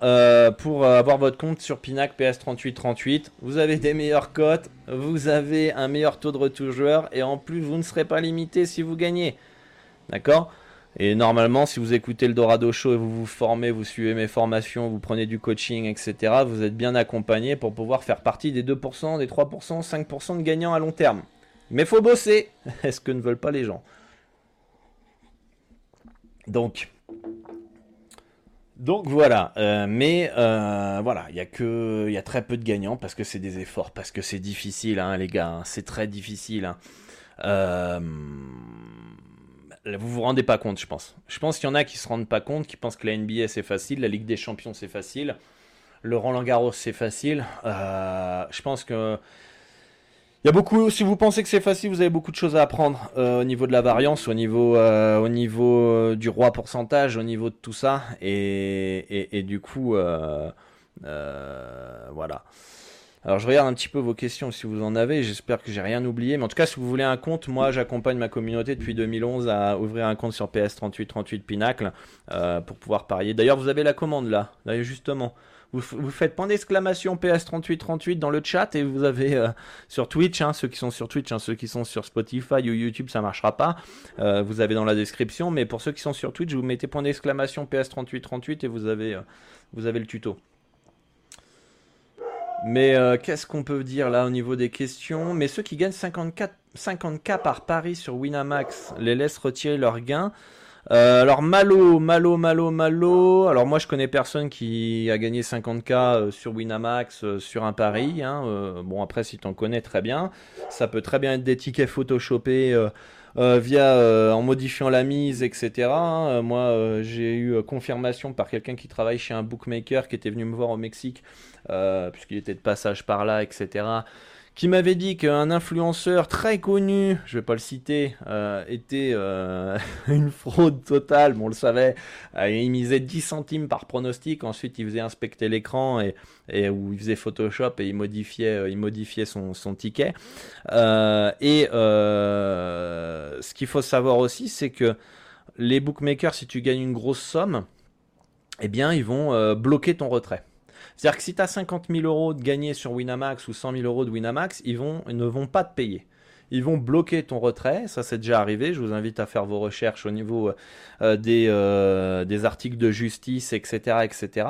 pour avoir votre compte sur Pinacle PS3838. Vous avez des meilleures cotes, vous avez un meilleur taux de retour joueur et en plus vous ne serez pas limité si vous gagnez. D'accord? Et normalement, si vous écoutez le Dorado Show et vous vous formez, vous suivez mes formations, vous prenez du coaching, etc., vous êtes bien accompagné pour pouvoir faire partie des 2%, des 3%, 5% de gagnants à long terme. Mais faut bosser. Est-ce que ne veulent pas les gens? Donc, donc voilà, euh, mais euh, voilà, il y a que, il y a très peu de gagnants parce que c'est des efforts, parce que c'est difficile, hein, les gars, hein. c'est très difficile. Hein. Euh, vous vous rendez pas compte, je pense. Je pense qu'il y en a qui se rendent pas compte, qui pensent que la NBA c'est facile, la Ligue des Champions c'est facile, le Roland Garros c'est facile. Euh, je pense que il y a beaucoup. Si vous pensez que c'est facile, vous avez beaucoup de choses à apprendre euh, au niveau de la variance, au niveau, euh, au niveau du roi pourcentage, au niveau de tout ça, et, et du coup, voilà. Alors je regarde un petit peu vos questions si vous en avez, j'espère que j'ai rien oublié, mais en tout cas si vous voulez un compte, moi j'accompagne ma communauté depuis 2011 à ouvrir un compte sur PS3838 Pinacle euh, pour pouvoir parier. D'ailleurs vous avez la commande là, d'ailleurs justement. Vous, faites point d'exclamation PS3838 dans le chat et vous avez euh, sur Twitch, hein, ceux qui sont sur Twitch, hein, ceux qui sont sur Spotify ou YouTube, ça marchera pas. Euh, vous avez dans la description, mais pour ceux qui sont sur Twitch, vous mettez point d'exclamation PS3838 et vous avez le tuto. Mais euh, qu'est-ce qu'on peut dire là au niveau des questions? Mais ceux qui gagnent 54, 50k par pari sur Winamax les laissent retirer leurs gains. Euh, alors Malo, Malo, Malo, Malo. Alors moi je connais personne qui a gagné 50k euh, sur Winamax sur un pari. Hein. bon après si t'en connais très bien, ça peut très bien être des tickets photoshopés euh, via euh, en modifiant la mise, etc. Hein. Euh, moi, j'ai eu confirmation par quelqu'un qui travaille chez un bookmaker qui était venu me voir au Mexique, puisqu'il était de passage par là, etc qui m'avait dit qu'un influenceur très connu, je vais pas le citer, euh, était euh, une fraude totale, on le savait, euh, il misait 10 centimes par pronostic, ensuite il faisait inspecter l'écran et, il faisait Photoshop et il modifiait, son ticket. et ce qu'il faut savoir aussi, c'est que les bookmakers, si tu gagnes une grosse somme, eh bien, ils vont bloquer ton retrait. C'est-à-dire que si tu as 50 000 euros de gagné sur Winamax ou 100 000 euros de Winamax, ils, vont, ne vont pas te payer. Ils vont bloquer ton retrait, ça c'est déjà arrivé, je vous invite à faire vos recherches au niveau euh, des, euh, des articles de justice, etc. etc.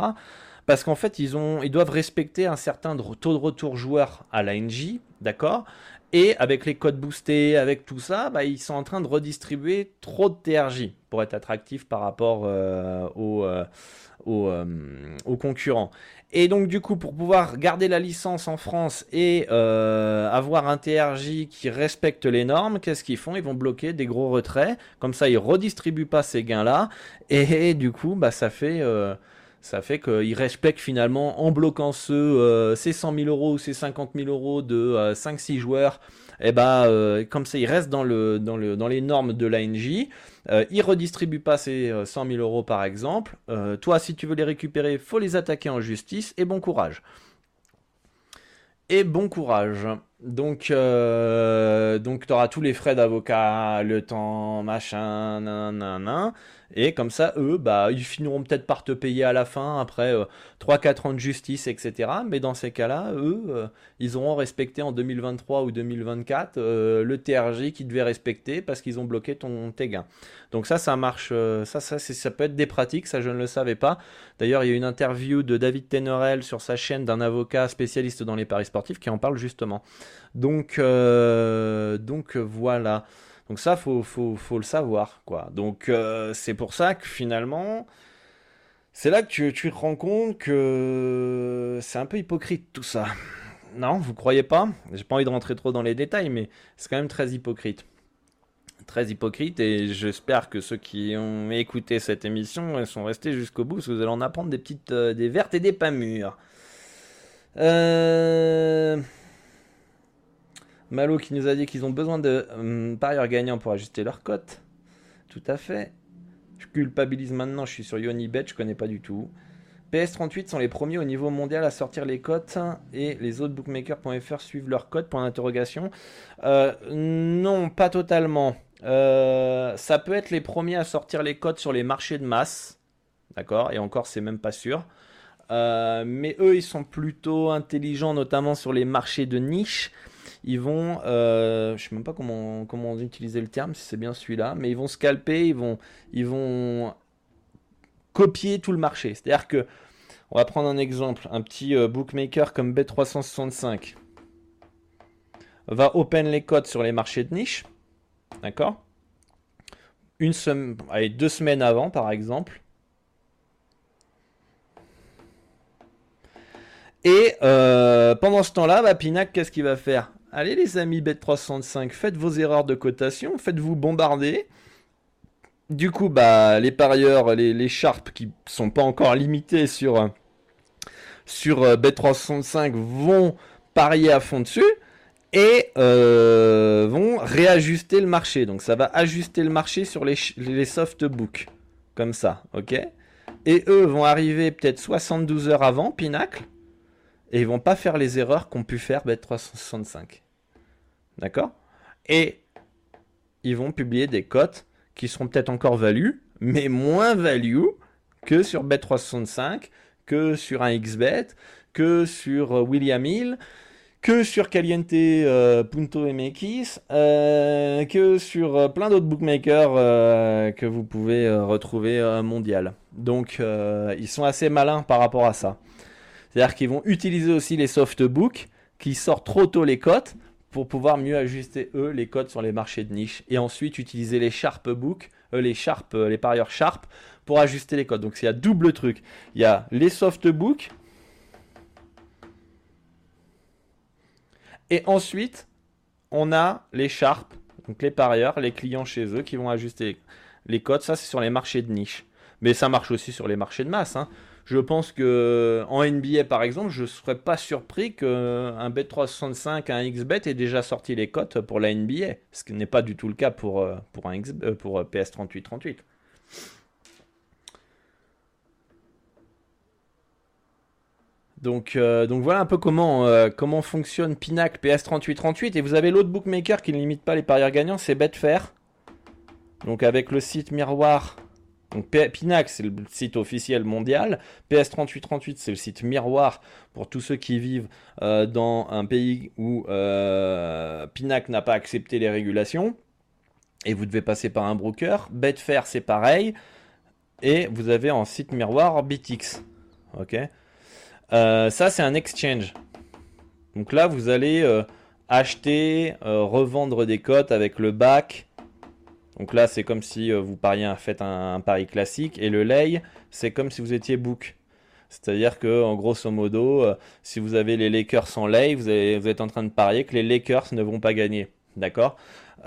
Parce qu'en fait, ils, ont, ils doivent respecter un certain taux de retour joueur à l'ANJ, d'accord? Et avec les codes boostés, avec tout ça, bah, ils sont en train de redistribuer trop de TRJ pour être attractifs par rapport euh, aux, aux, concurrents. Et donc du coup, pour pouvoir garder la licence en France et euh, avoir un TRJ qui respecte les normes, qu'est-ce qu'ils font? Ils vont bloquer des gros retraits. Comme ça, ils redistribuent pas ces gains-là. Et, du coup, bah, ça fait... Euh, ça fait qu'ils respectent finalement en bloquant ce, euh, ces 100 000 euros ou ces 50 000 euros de 5-6 joueurs et eh bah, euh, comme ça, il reste dans, le, dans, le, dans les normes de l'ANJ. Euh, il redistribue pas ses 100 000 euros par exemple. Euh, toi, si tu veux les récupérer, faut les attaquer en justice et bon courage. Et bon courage. Donc, euh, donc tu auras tous les frais d'avocat, le temps, machin, nan, Et comme ça, eux, bah, ils finiront peut-être par te payer à la fin, après 3-4 euh, ans de justice, etc. Mais dans ces cas-là, eux, euh, ils auront respecté en 2023 ou 2024 le TRJ qu'ils devaient respecter parce qu'ils ont bloqué ton, tes gains. Donc ça, ça marche, ça, ça, ça peut être des pratiques, ça je ne le savais pas. D'ailleurs, il y a une interview de David Tenorel sur sa chaîne d'un avocat spécialiste dans les paris sportifs qui en parle justement. Donc, euh, donc voilà. Donc ça, faut, faut, le savoir, quoi. Donc euh, c'est pour ça que finalement, c'est là que tu, tu te rends compte que c'est un peu hypocrite tout ça. Non, vous croyez pas? J'ai pas envie de rentrer trop dans les détails, mais c'est quand même très hypocrite. Très hypocrite, et j'espère que ceux qui ont écouté cette émission sont restés jusqu'au bout, parce que vous allez en apprendre des petites, euh, des vertes et des pas mûres. Euh... Malo qui nous a dit qu'ils ont besoin de hum, parieurs gagnants pour ajuster leur cote. Tout à fait. Je culpabilise maintenant, je suis sur Yonibet, je connais pas du tout. PS38 sont les premiers au niveau mondial à sortir les cotes et les autres bookmakers.fr suivent leurs cotes. Euh, non, pas totalement. Euh, ça peut être les premiers à sortir les cotes sur les marchés de masse. D'accord Et encore, c'est même pas sûr. Euh, mais eux, ils sont plutôt intelligents, notamment sur les marchés de niche ils vont, euh, je sais même pas comment comment utiliser le terme, si c'est bien celui-là, mais ils vont scalper, ils vont ils vont copier tout le marché. C'est-à-dire que on va prendre un exemple, un petit euh, bookmaker comme Bet365 va open les codes sur les marchés de niche, d'accord? Une semaine, allez, deux semaines avant par exemple, Et euh, pendant ce temps-là, bah, Pinac, qu'est-ce qu'il va faire? Allez les amis Bet365, faites vos erreurs de cotation, faites-vous bombarder. Du coup, bah, les parieurs, les, sharps qui sont pas encore limités sur, sur euh, Bet365 vont parier à fond dessus et euh, vont réajuster le marché. Donc ça va ajuster le marché sur les, les softbooks. Comme ça, ok? Et eux vont arriver peut-être 72 heures avant, Pinacle et ils vont pas faire les erreurs qu'ont pu faire Bet365. D'accord? Et ils vont publier des cotes qui seront peut-être encore value, mais moins value que sur Bet365, que sur un XBet, que sur euh, William Hill, que sur Caliente euh, Punto MX, euh, que sur plein d'autres bookmakers que vous pouvez retrouver mondial. Donc ils sont assez malins par rapport à ça. C'est-à-dire qu'ils vont utiliser aussi les softbooks qui sortent trop tôt les cotes pour pouvoir mieux ajuster eux les cotes sur les marchés de niche et ensuite utiliser les sharp books, euh, les sharp, euh, les parieurs sharp pour ajuster les cotes. Donc il y a double truc. Il y a les softbooks et ensuite on a les sharp, donc les parieurs, les clients chez eux qui vont ajuster les cotes. Ça c'est sur les marchés de niche, mais ça marche aussi sur les marchés de masse. Hein. Je pense que en NBA par exemple, je ne serais pas surpris qu'un Bet365, un XBet ait déjà sorti les cotes pour la NBA, ce qui n'est pas du tout le cas pour, euh, pour, un euh, pour PS3838. Donc, euh, donc voilà un peu comment, comment fonctionne Pinac PS3838. Et vous avez l'autre bookmaker qui ne limite pas les parieurs gagnants, c'est Betfair. Donc avec le site miroir donc Pinac, c'est le site officiel mondial. PS3838, c'est le site miroir pour tous ceux qui vivent euh, dans un pays où euh, Pinac n'a pas accepté les régulations. Et vous devez passer par un broker. Betfair, c'est pareil. Et vous avez en site miroir BitX. Ok. Euh, ça, c'est un exchange. Donc là, vous allez acheter, revendre des cotes avec le back donc là, c'est comme si euh, vous pariez, faites un, pari classique. Et le lay, c'est comme si vous étiez book. C'est-à-dire que, en grosso modo, euh, si vous avez les Lakers en lay, vous, êtes en train de parier que les Lakers ne vont pas gagner. D'accord?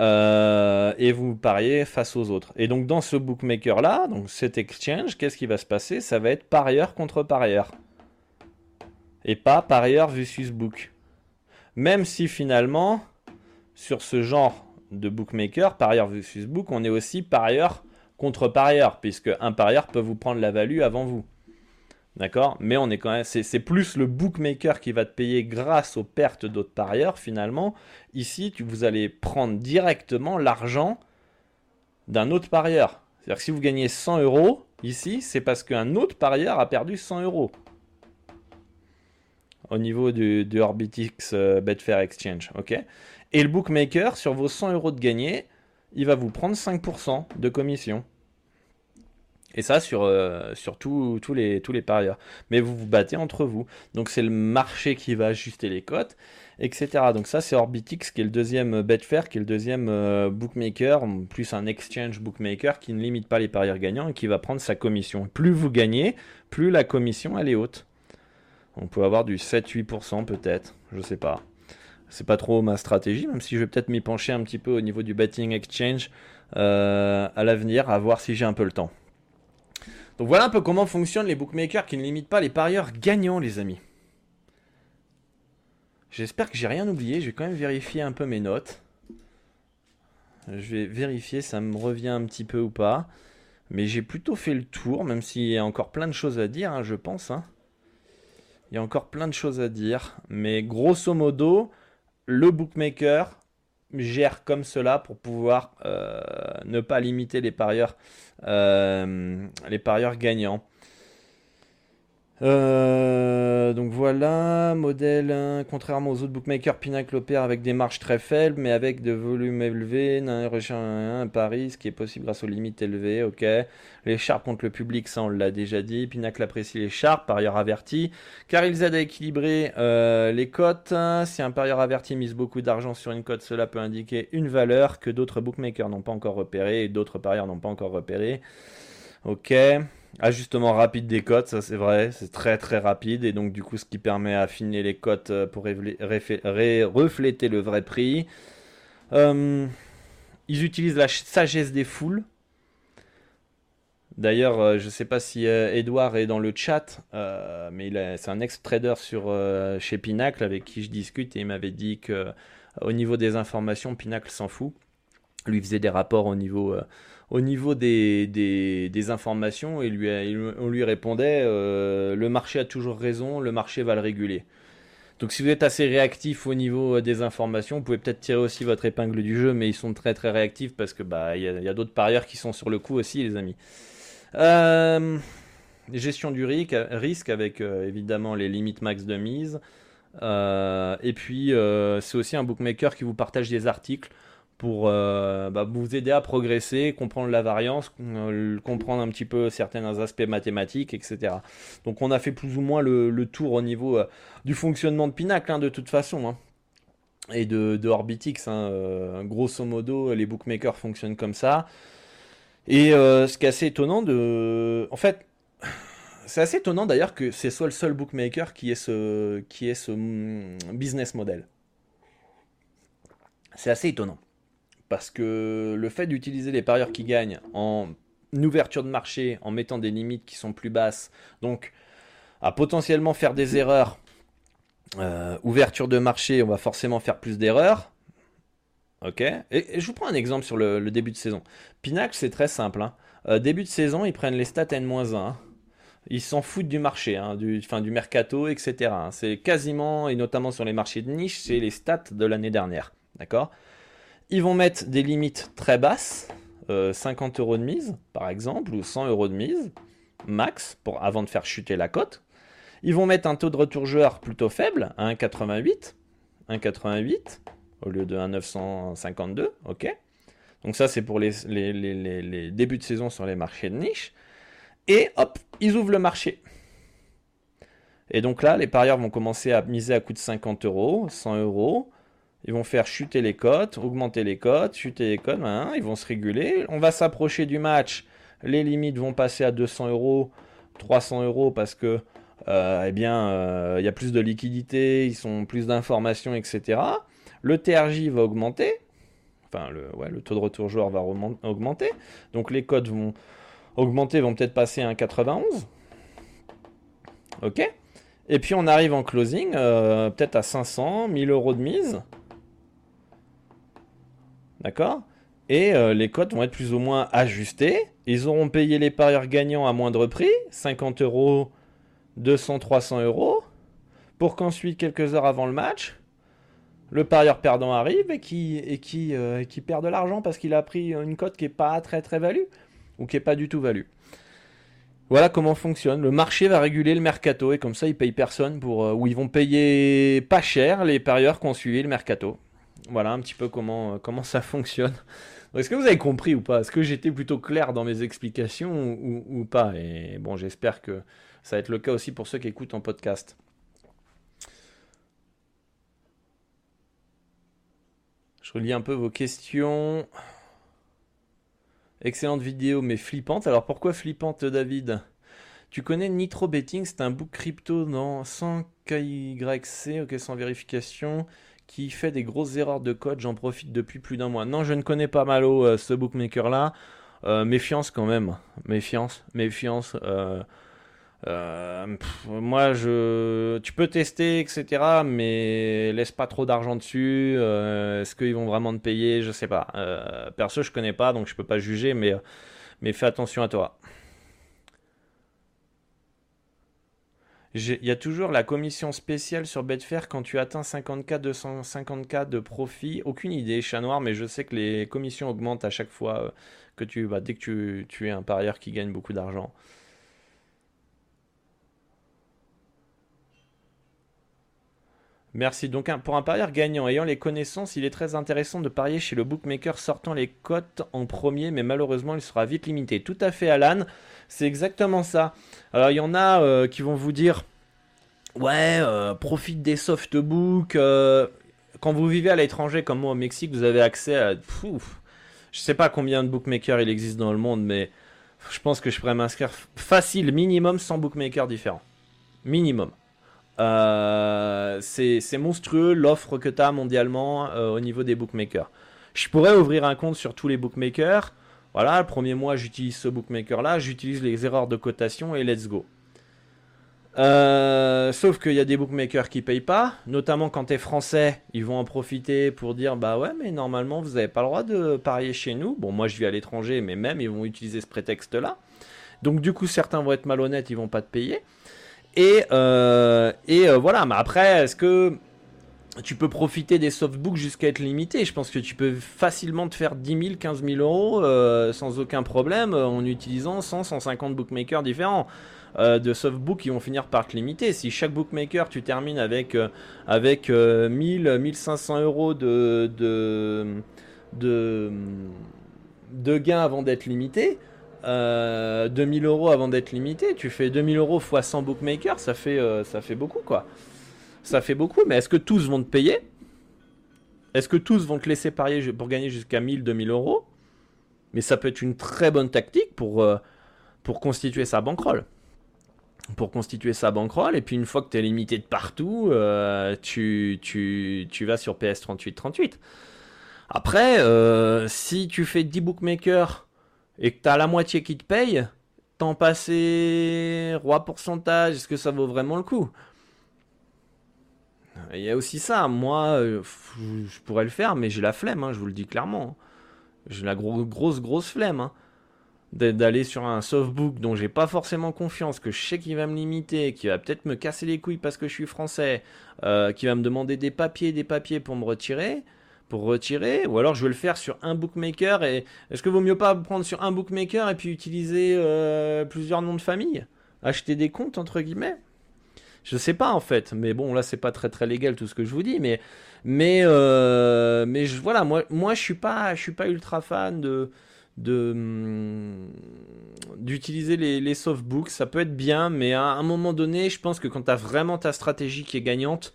Euh, Et vous pariez face aux autres. Et donc, dans ce bookmaker-là, donc cet exchange, qu'est-ce qui va se passer? Ça va être parieur contre parieur. Et pas parieur versus book. Même si finalement, sur ce genre de bookmaker, parieur versus book, on est aussi parieur contre parieur, puisque un parieur peut vous prendre la value avant vous. D'accord? Mais on est quand même. C'est plus le bookmaker qui va te payer grâce aux pertes d'autres parieurs, finalement. Ici, vous allez prendre directement l'argent d'un autre parieur. C'est-à-dire que si vous gagnez 100 euros, ici, c'est parce qu'un autre parieur a perdu 100 euros. Au niveau du, du Orbitix euh, Betfair Exchange. ok? Et le bookmaker, sur vos 100 euros de gagné, il va vous prendre 5% de commission. Et ça sur, euh, tous, les, tous les parieurs. Mais vous vous battez entre vous. Donc c'est le marché qui va ajuster les cotes, etc. Donc ça c'est Orbitix qui est le deuxième Betfair, qui est le deuxième euh, bookmaker, plus un exchange bookmaker qui ne limite pas les parieurs gagnants et qui va prendre sa commission. Plus vous gagnez, plus la commission elle est haute. On peut avoir du 7-8% peut-être, je sais pas c'est pas trop ma stratégie, même si je vais peut-être m'y pencher un petit peu au niveau du betting exchange euh, à l'avenir, à voir si j'ai un peu le temps. Donc voilà un peu comment fonctionnent les bookmakers qui ne limitent pas les parieurs gagnants, les amis. J'espère que j'ai rien oublié, je vais quand même vérifier un peu mes notes. Je vais vérifier, ça me revient un petit peu ou pas. Mais j'ai plutôt fait le tour, même s'il y a encore plein de choses à dire, hein, je pense. Hein. Il y a encore plein de choses à dire. Mais grosso modo, le bookmaker gère comme cela pour pouvoir euh, ne pas limiter les parieurs, euh, les parieurs gagnants. Euh, donc voilà. modèle, contrairement aux autres bookmakers, Pinacle opère avec des marges très faibles, mais avec de volumes élevés, un, un pari, ce qui est possible grâce aux limites élevées, ok. Les sharps contre le public, ça on l'a déjà dit. Pinacle apprécie les sharps, parieur averti, car ils aident à équilibrer euh, les cotes. Si un parieur averti mise beaucoup d'argent sur une cote, cela peut indiquer une valeur que d'autres bookmakers n'ont pas encore repérée et d'autres parieurs n'ont pas encore repérée. Ok. Ajustement rapide des cotes, ça c'est vrai, c'est très très rapide et donc du coup ce qui permet à affiner les cotes euh, pour refléter le vrai prix. Euh, ils utilisent la sagesse des foules. D'ailleurs, euh, je ne sais pas si Edouard est dans le chat, mais c'est un ex-trader chez Pinacle avec qui je discute et il m'avait dit que au niveau des informations, Pinacle s'en fout. Lui faisait des rapports au niveau au niveau des, informations on lui répondait euh, le marché a toujours raison, le marché va le réguler. Donc si vous êtes assez réactif au niveau euh, des informations, vous pouvez peut-être tirer aussi votre épingle du jeu, mais ils sont très très réactifs parce que bah il y a, d'autres parieurs qui sont sur le coup aussi, les amis. Euh, gestion du risque avec évidemment les limites max de mise. et puis c'est aussi un bookmaker qui vous partage des articles pour euh, bah, vous aider à progresser, comprendre la variance, euh, comprendre un petit peu certains aspects mathématiques, etc. Donc on a fait plus ou moins le, tour au niveau euh, du fonctionnement de Pinacle, hein, de toute façon, hein. et de, Orbitix. Hein, grosso modo, les bookmakers fonctionnent comme ça. Et ce qui est assez étonnant de... En fait, c'est assez étonnant d'ailleurs que c'est soit le seul bookmaker qui ait ce, ce mm, business model. C'est assez étonnant. Parce que le fait d'utiliser les parieurs qui gagnent en ouverture de marché, en mettant des limites qui sont plus basses, donc à potentiellement faire des erreurs, euh, ouverture de marché, on va forcément faire plus d'erreurs. Ok et, je vous prends un exemple sur le, début de saison. Pinacle, c'est très simple. Hein. Euh, début de saison, ils prennent les stats N-1. Ils s'en foutent du marché, hein, du, du mercato, etc. Hein. C'est quasiment, et notamment sur les marchés de niche, c'est les stats de l'année dernière. D'accord? Ils vont mettre des limites très basses, 50 euh, euros de mise par exemple, ou 100 euros de mise, max, pour, avant de faire chuter la cote. Ils vont mettre un taux de retour joueur plutôt faible, 1,88, 1,88 au lieu de 1,952, ok. Donc ça c'est pour les, les, débuts de saison sur les marchés de niche. Et hop, ils ouvrent le marché. Et donc là, les parieurs vont commencer à miser à coût de 50 euros, 100 euros, ils vont faire chuter les cotes, augmenter les cotes, chuter les cotes, ils vont se réguler. On va s'approcher du match. Les limites vont passer à 200 euros, 300 euros parce que euh, eh bien, euh, il y a plus de liquidité, ils sont plus d'informations, etc. Le TRJ va augmenter. Enfin, le, le taux de retour joueur va augmenter. Donc les cotes vont augmenter, vont peut-être passer à 1,91. Ok Et puis on arrive en closing, euh, peut-être à 500, 1000 euros de mise. D'accord? Et euh, les cotes vont être plus ou moins ajustées. Ils auront payé les parieurs gagnants à moindre prix, 50 euros, 200, 300 euros, pour qu'ensuite, quelques heures avant le match, le parieur perdant arrive et qui, et euh, perd de l'argent parce qu'il a pris une cote qui n'est pas très très value ou qui n'est pas du tout value. Voilà comment fonctionne. Le marché va réguler le mercato et comme ça, ils payent personne pour. Euh, ou ils vont payer pas cher les parieurs qui ont suivi le mercato. Voilà un petit peu comment, euh, comment ça fonctionne. Est-ce que vous avez compris ou pas? Est-ce que j'étais plutôt clair dans mes explications ou, pas? Et bon, j'espère que ça va être le cas aussi pour ceux qui écoutent en podcast. Je relis un peu vos questions. Excellente vidéo, mais flippante. Alors pourquoi flippante, David? Tu connais Nitro Betting? C'est un book crypto dans 100 KYC, ok, sans vérification qui fait des grosses erreurs de code. J'en profite depuis plus d'un mois. Non, je ne connais pas Malo, euh, ce bookmaker là. Euh, méfiance quand même. Méfiance, méfiance. Euh, moi, je, tu peux tester, etc. Mais laisse pas trop d'argent dessus. Est-ce qu'ils vont vraiment te payer? Je sais pas. perso, je connais pas, donc je peux pas juger. Mais fais attention à toi. Il y a toujours la commission spéciale sur Betfair quand tu atteins 50K, 250K de profit. Aucune idée, chat noir, mais je sais que les commissions augmentent à chaque fois euh, que tu, bah, dès que tu, tu es un parieur qui gagne beaucoup d'argent. Merci. Donc pour un parieur gagnant ayant les connaissances, il est très intéressant de parier chez le bookmaker sortant les cotes en premier, mais malheureusement il sera vite limité. Tout à fait Alan, c'est exactement ça. Alors il y en a euh, qui vont vous dire ouais, euh, profite des softbooks. Euh, quand vous vivez à l'étranger comme moi au Mexique, vous avez accès à... Pouf, je sais pas combien de bookmakers il existe dans le monde, mais je pense que je pourrais m'inscrire facile, minimum 100 bookmakers différents. Minimum. C'est monstrueux l'offre que tu as mondialement au niveau des bookmakers. Je pourrais ouvrir un compte sur tous les bookmakers. Voilà, le premier mois j'utilise ce bookmaker là, j'utilise les erreurs de cotation et let's go. Euh, sauf qu'il y a des bookmakers qui payent pas, notamment quand tu es français, ils vont en profiter pour dire bah ouais mais normalement vous n'avez pas le droit de parier chez nous. Bon moi je vis à l'étranger mais même ils vont utiliser ce prétexte là. Donc du coup certains vont être malhonnêtes, ils vont pas te payer. Et, euh, et euh, voilà, mais après, est-ce que tu peux profiter des softbooks jusqu'à être limité Je pense que tu peux facilement te faire 10 000, 15 000 euros euh, sans aucun problème en utilisant 100, 150 bookmakers différents. de softbooks qui vont finir par te limiter. Si chaque bookmaker tu termines avec, avec 1000, 1500 euros de, de, gains avant d'être limité, 2000 euh, euros avant d'être limité. Tu fais 2000 euros x 100 bookmakers, ça fait, euh, ça fait beaucoup quoi. Ça fait beaucoup, mais est-ce que tous vont te payer? Est-ce que tous vont te laisser parier pour gagner jusqu'à 1000, 2000 euros? Mais ça peut être une très bonne tactique pour, euh, pour constituer sa bankroll. Pour constituer sa bankroll, et puis une fois que tu es limité de partout, tu, tu, tu, vas sur PS3838. Après, si tu fais 10 bookmakers et que tu la moitié qui te paye, t'en passer roi pourcentage, est-ce que ça vaut vraiment le coup? Il y a aussi ça, moi, euh, je pourrais le faire, mais j'ai la flemme, hein, je vous le dis clairement. J'ai la grosse, grosse flemme. Hein, d'aller sur un softbook dont j'ai pas forcément confiance, que je sais qu'il va me limiter, qui va peut-être me casser les couilles parce que je suis français, euh, qui va me demander des papiers, des papiers pour me retirer pour retirer, ou alors je vais le faire sur un bookmaker. Et est-ce que vaut mieux pas prendre sur un bookmaker et puis utiliser euh, plusieurs noms de famille, acheter des comptes entre guillemets? Je sais pas en fait, mais bon là c'est pas très très légal tout ce que je vous dis, mais mais euh, mais je, voilà moi moi je suis pas je suis pas ultra fan de de hum, d'utiliser les, les softbooks, ça peut être bien, mais à un moment donné, je pense que quand tu as vraiment ta stratégie qui est gagnante,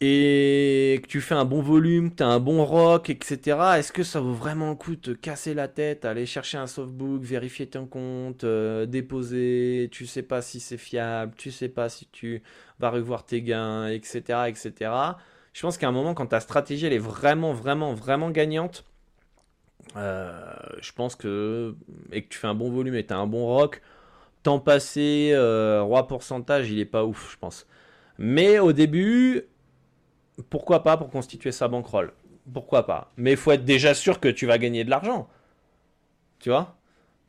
et que tu fais un bon volume, que tu as un bon rock, etc., est-ce que ça vaut vraiment le coup de te casser la tête, aller chercher un softbook, vérifier ton compte, euh, déposer, tu sais pas si c'est fiable, tu sais pas si tu vas revoir tes gains, etc., etc. Je pense qu'à un moment, quand ta stratégie elle est vraiment, vraiment, vraiment gagnante, euh, je pense que, et que tu fais un bon volume et tu as un bon rock, temps passé, euh, roi pourcentage, il est pas ouf, je pense. Mais au début, pourquoi pas pour constituer sa bankroll? Pourquoi pas? Mais il faut être déjà sûr que tu vas gagner de l'argent. Tu vois?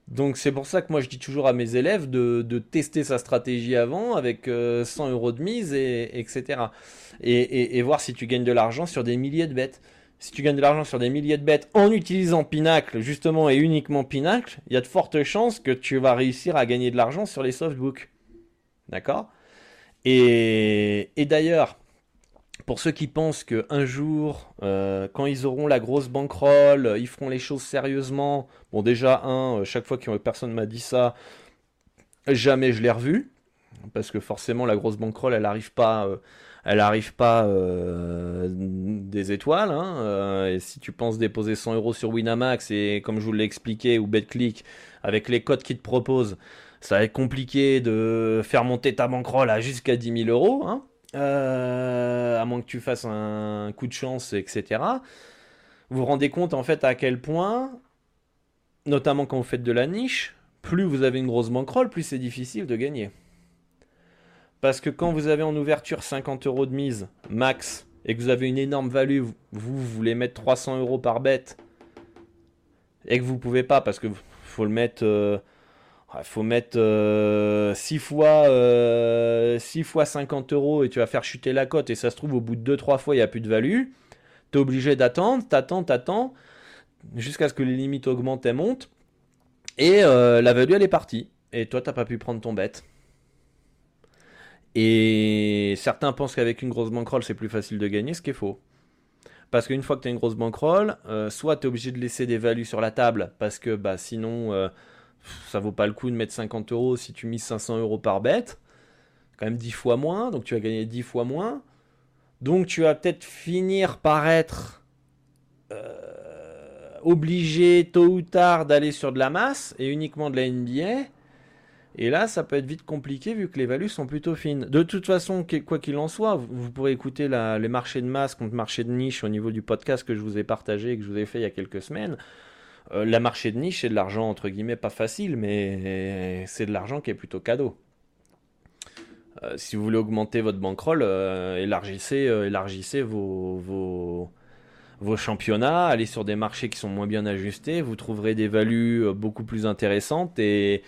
Donc c'est pour ça que moi je dis toujours à mes élèves de, tester sa stratégie avant avec 100 euh, euros de mise, et, etc. Et, voir si tu gagnes de l'argent sur des milliers de bêtes. Si tu gagnes de l'argent sur des milliers de bêtes en utilisant Pinacle, justement et uniquement Pinacle, il y a de fortes chances que tu vas réussir à gagner de l'argent sur les softbooks. D'accord? Et, et d'ailleurs, pour ceux qui pensent qu'un jour, euh, quand ils auront la grosse bankroll, euh, ils feront les choses sérieusement. Bon, déjà, un, euh, chaque fois que personne m'a dit ça, jamais je l'ai revu. Parce que forcément, la grosse bankroll, elle n'arrive pas, elle arrive pas des étoiles. Hein, et si tu penses déposer 100 euros sur Winamax, et comme je vous l'ai expliqué, ou BetClick, avec les codes qu'ils te proposent, ça va être compliqué de faire monter ta bankroll à jusqu'à 10 000 euros. Hein. Euh, à moins que tu fasses un coup de chance, etc. Vous vous rendez compte en fait à quel point, notamment quand vous faites de la niche, plus vous avez une grosse bankroll, plus c'est difficile de gagner. Parce que quand vous avez en ouverture 50 euros de mise max et que vous avez une énorme value, vous, voulez mettre 300 euros par bête et que vous pouvez pas parce que faut le mettre euh, il faut mettre 6 euh, fois, 6 euh, fois 50 euros et tu vas faire chuter la cote et ça se trouve au bout de 2-3 fois il n'y a plus de value. Tu es obligé d'attendre, t'attends, t'attends, jusqu'à ce que les limites augmentent et montent. Et euh, la value elle est partie. Et toi t'as pas pu prendre ton bête. Et certains pensent qu'avec une grosse bankroll, c'est plus facile de gagner, ce qui est faux. Parce qu'une fois que tu as une grosse bankroll, euh, soit tu es obligé de laisser des values sur la table, parce que bah, sinon, ça vaut pas le coup de mettre 50 euros si tu mises 500 euros par bête. Quand même 10 fois moins, donc tu vas gagner 10 fois moins. Donc tu vas peut-être finir par être euh, obligé tôt ou tard d'aller sur de la masse et uniquement de la NBA. Et là, ça peut être vite compliqué vu que les values sont plutôt fines. De toute façon, quoi qu'il en soit, vous, pourrez écouter les marchés de masse contre marché de niche au niveau du podcast que je vous ai partagé et que je vous ai fait il y a quelques semaines. Euh, la marché de niche, c'est de l'argent entre guillemets pas facile, mais c'est de l'argent qui est plutôt cadeau. Euh, si vous voulez augmenter votre bankroll, euh, élargissez, élargissez vos, vos, vos, championnats, allez sur des marchés qui sont moins bien ajustés, vous trouverez des values beaucoup plus intéressantes et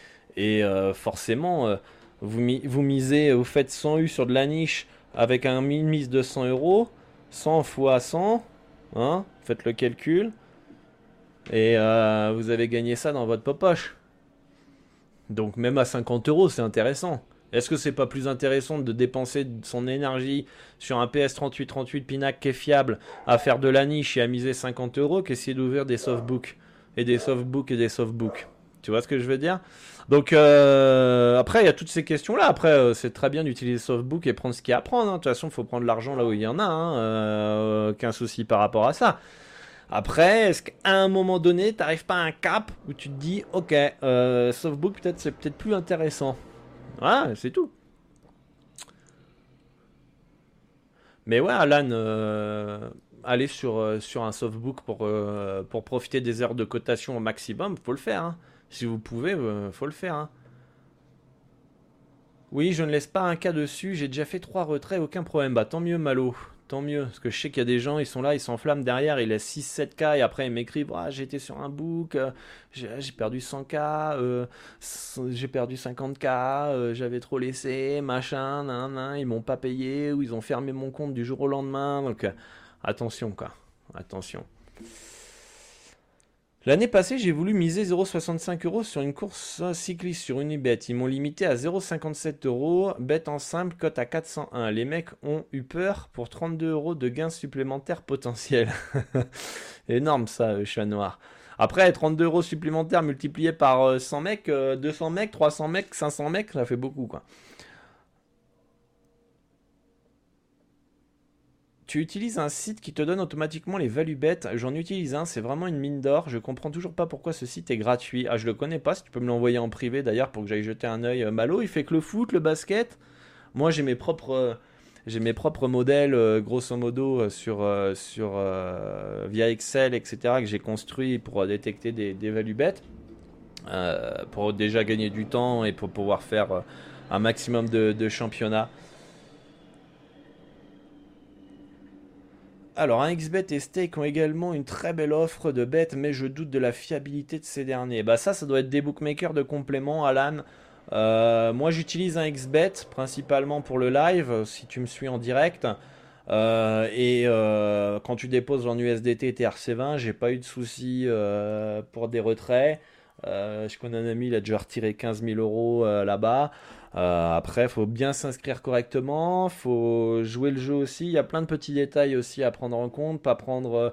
forcément, vous, vous, misez, vous faites 100 U sur de la niche avec un mise de 100 euros, 100 fois 100, hein, faites le calcul, et euh, vous avez gagné ça dans votre poche. Donc même à 50 euros, c'est intéressant. Est-ce que c'est pas plus intéressant de dépenser son énergie sur un PS3838 Pinac qui est fiable à faire de la niche et à miser 50 euros qu'essayer d'ouvrir des softbooks et des softbooks et des softbooks? Tu vois ce que je veux dire? Donc euh, après, il y a toutes ces questions-là. Après, euh, c'est très bien d'utiliser Softbook et prendre ce qu'il y a à prendre. Hein. De toute façon, il faut prendre l'argent là où il y en a. Hein. Aucun souci par rapport à ça. Après, est-ce qu'à un moment donné, tu n'arrives pas à un cap où tu te dis, ok, Softbook, peut-être c'est peut-être plus intéressant. Voilà, c'est tout. Mais ouais, Alan, aller sur, sur un softbook pour, profiter des heures de cotation au maximum, faut le faire. Hein. Si vous pouvez, euh, faut le faire. Hein. Oui, je ne laisse pas un cas dessus. J'ai déjà fait trois retraits, aucun problème. Bah tant mieux, Malo. Tant mieux. Parce que je sais qu'il y a des gens, ils sont là, ils s'enflamment derrière, ils laissent 6-7 cas et après ils m'écrivent ah, J'étais sur un book, euh, j'ai perdu 100 cas, euh, j'ai perdu 50 cas, j'avais trop laissé, machin, nan, nan, ils m'ont pas payé ou ils ont fermé mon compte du jour au lendemain. Donc attention, quoi. Attention. L'année passée, j'ai voulu miser 0,65 euros sur une course cycliste sur Unibet. Ils m'ont limité à 0,57 euros. Bet en simple, cote à 401. Les mecs ont eu peur pour 32 euros de gains supplémentaires potentiels. Énorme ça, euh, chat noir. Après, 32 euros supplémentaires multipliés par 100 euh, mecs, 200 euh, mecs, 300 mecs, 500 mecs, ça fait beaucoup quoi. Tu utilises un site qui te donne automatiquement les value bêtes. J'en utilise un, c'est vraiment une mine d'or. Je comprends toujours pas pourquoi ce site est gratuit. Ah, je le connais pas, si tu peux me l'envoyer en privé d'ailleurs pour que j'aille jeter un œil. Euh, Malo, il fait que le foot, le basket. Moi, j'ai mes propres euh, modèles, euh, grosso modo, sur, via Excel, etc., que j'ai construit pour détecter des, des value bêtes, pour déjà gagner du temps et pour pouvoir faire un maximum de championnats. Alors, un XBet et Stake ont également une très belle offre de bêtes, mais je doute de la fiabilité de ces derniers. Bah ça, ça doit être des bookmakers de complément, Alan. Euh, moi, j'utilise un XBet principalement pour le live, si tu me suis en direct. Euh, et euh, quand tu déposes en USDT TRC20, j'ai pas eu de soucis pour des retraits. je connais un ami, il a déjà retiré 15 000 euros là-bas. Euh, après, il faut bien s'inscrire correctement, faut jouer le jeu aussi. Il y a plein de petits détails aussi à prendre en compte, pas prendre euh,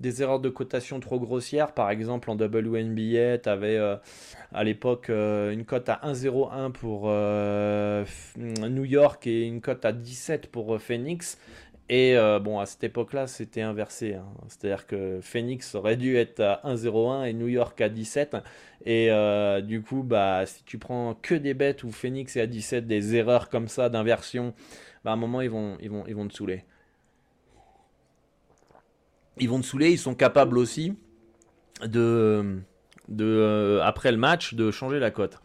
des erreurs de cotation trop grossières. Par exemple, en WNBA, tu avais euh, à l'époque une cote à 1,01 pour New York et une cote à 17 pour Phoenix. Et bon, à cette époque-là, c'était inversé. Hein. C'est-à-dire que Phoenix aurait dû être à 1,01 et New York à 17. Et euh, du coup, bah, si tu prends que des bêtes où Phoenix est à 17, des erreurs comme ça d'inversion, bah, à un moment, ils vont, ils, vont, ils vont te saouler. Ils vont te saouler, ils sont capables aussi de, de euh, après le match, de changer la cote.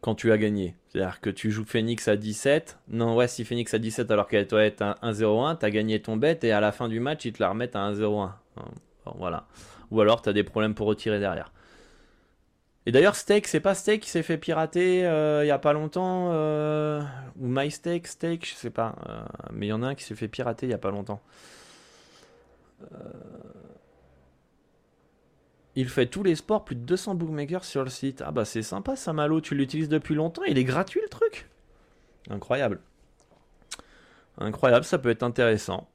Quand tu as gagné. C'est-à-dire que tu joues Phoenix à 17. Non, ouais, si Phoenix à 17 alors qu'elle doit être à 1-0-1, tu as gagné ton bet et à la fin du match, ils te la remettent à 1-0-1. voilà ou alors tu as des problèmes pour retirer derrière. Et d'ailleurs, Steak, c'est pas Steak qui s'est fait pirater euh, il y a pas longtemps, euh, ou MySteak, Steak, je sais pas, euh, mais il y en a un qui s'est fait pirater il y a pas longtemps. Il fait tous les sports, plus de 200 bookmakers sur le site. Ah bah c'est sympa ça Malo, tu l'utilises depuis longtemps, il est gratuit le truc. Incroyable. Incroyable, ça peut être intéressant.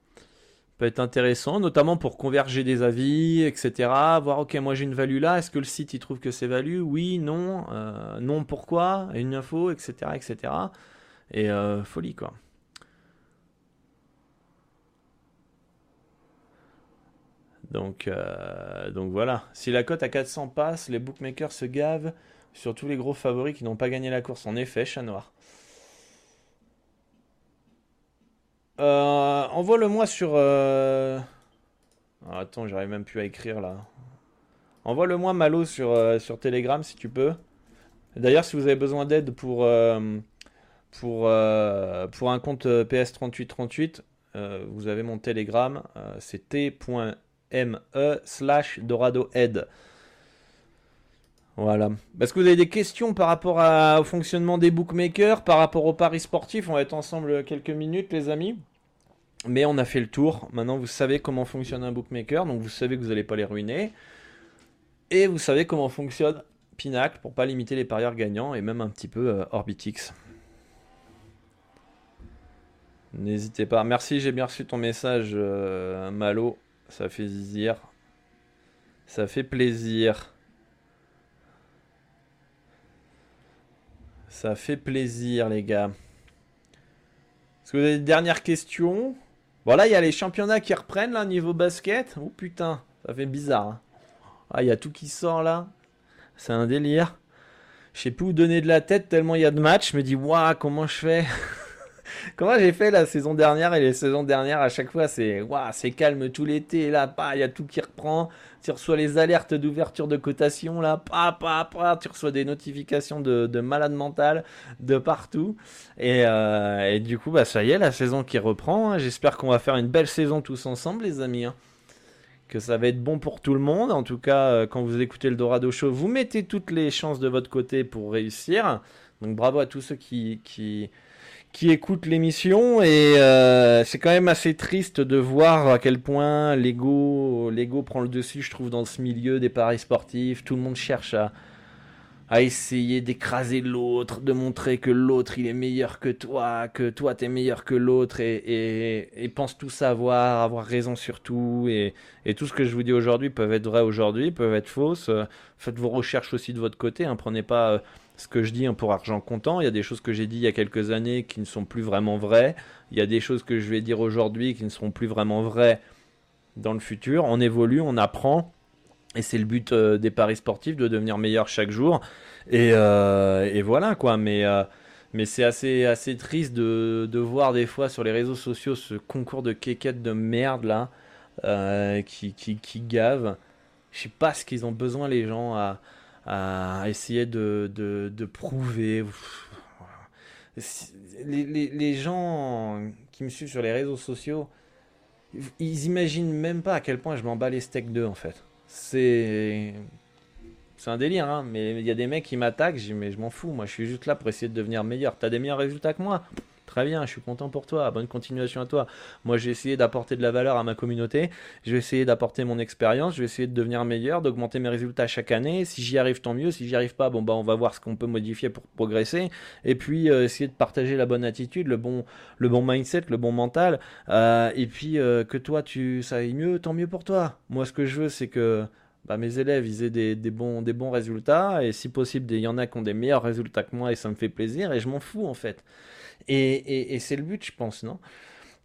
Peut être intéressant, notamment pour converger des avis, etc. Voir, ok, moi j'ai une value là, est-ce que le site il trouve que c'est value? Oui, non, euh, non, pourquoi? Une info, etc. etc. Et euh, folie quoi. Donc, euh, donc voilà. Si la cote à 400 passe, les bookmakers se gavent sur tous les gros favoris qui n'ont pas gagné la course. En effet, chat noir. Euh, Envoie-le-moi sur. Euh... Ah, attends, j'arrive même plus à écrire là. Envoie-le-moi Malo sur, sur Telegram si tu peux. D'ailleurs, si vous avez besoin d'aide pour un compte PS3838, vous avez mon Telegram. c'est t.me slash doradohead. Voilà. Est-ce que vous avez des questions par rapport au fonctionnement des bookmakers, par rapport aux paris sportifs On va être ensemble quelques minutes, les amis. Mais on a fait le tour. Maintenant, vous savez comment fonctionne un bookmaker, donc vous savez que vous n'allez pas les ruiner. Et vous savez comment fonctionne Pinacle pour pas limiter les parieurs gagnants et même un petit peu euh, Orbitix. N'hésitez pas. Merci, j'ai bien reçu ton message, euh, Malo. Ça fait zizir. Ça fait plaisir. Ça fait plaisir, les gars. Est-ce que vous avez des dernières questions? Voilà, il y a les championnats qui reprennent, là, niveau basket. Oh putain, ça fait bizarre. Hein. Ah, il y a tout qui sort, là. C'est un délire. Je sais plus où donner de la tête tellement il y a de matchs. Je me dis, waouh, comment je fais? Comment j'ai fait la saison dernière et les saisons dernières à chaque fois c'est c'est calme tout l'été là, il y a tout qui reprend. Tu reçois les alertes d'ouverture de cotation là, pa, pa, pa, tu reçois des notifications de, de malade mental de partout. Et, euh, du coup, bah ça y est, la saison qui reprend. Hein. J'espère qu'on va faire une belle saison tous ensemble, les amis. Hein. Que ça va être bon pour tout le monde. En tout cas, euh, quand vous écoutez le Dorado Show, vous mettez toutes les chances de votre côté pour réussir. Donc bravo à tous ceux qui, qui écoutent l'émission et euh, c'est quand même assez triste de voir à quel point l'ego l'ego prend le dessus je trouve dans ce milieu des paris sportifs. Tout le monde cherche à, à essayer d'écraser l'autre de montrer que l'autre il est meilleur que toi que toi t'es meilleur que l'autre et, et, pense tout savoir avoir raison sur tout. Et, et tout ce que je vous dis aujourd'hui peuvent être vrai aujourd'hui peuvent être fausses faites vos recherches aussi de votre côté hein, prenez pas euh, ce que je dis hein, pour argent comptant. Il y a des choses que j'ai dit il y a quelques années qui ne sont plus vraiment vraies. Il y a des choses que je vais dire aujourd'hui qui ne seront plus vraiment vraies dans le futur. On évolue, on apprend. Et c'est le but euh, des paris sportifs de devenir meilleur chaque jour. Et, euh, voilà quoi. Mais, euh, mais c'est assez, assez triste de, de, voir des fois sur les réseaux sociaux ce concours de quéquettes de merde là qui, qui, qui gave. Je sais pas ce qu'ils ont besoin les gens à à essayer de, de, de prouver. Les, les, les, gens qui me suivent sur les réseaux sociaux, ils imaginent même pas à quel point je m'en bats les steaks d'eux en fait. C'est. C'est un délire, hein, mais il y a des mecs qui m'attaquent, mais je m'en fous, moi je suis juste là pour essayer de devenir meilleur. T'as des meilleurs résultats que moi? Très bien, je suis content pour toi. Bonne continuation à toi. Moi, j'ai essayé d'apporter de la valeur à ma communauté. Je vais essayer d'apporter mon expérience. Je vais essayer de devenir meilleur, d'augmenter mes résultats chaque année. Si j'y arrive, tant mieux. Si j'y arrive pas, bon bah on va voir ce qu'on peut modifier pour progresser. Et puis euh, essayer de partager la bonne attitude, le bon, le bon mindset, le bon mental. Euh, et puis euh, que toi, tu ça aille mieux, tant mieux pour toi. Moi, ce que je veux, c'est que bah, mes élèves ils aient des, des, bons, des bons résultats et si possible il y en a qui ont des meilleurs résultats que moi et ça me fait plaisir et je m'en fous en fait et, c'est le but, je pense, non?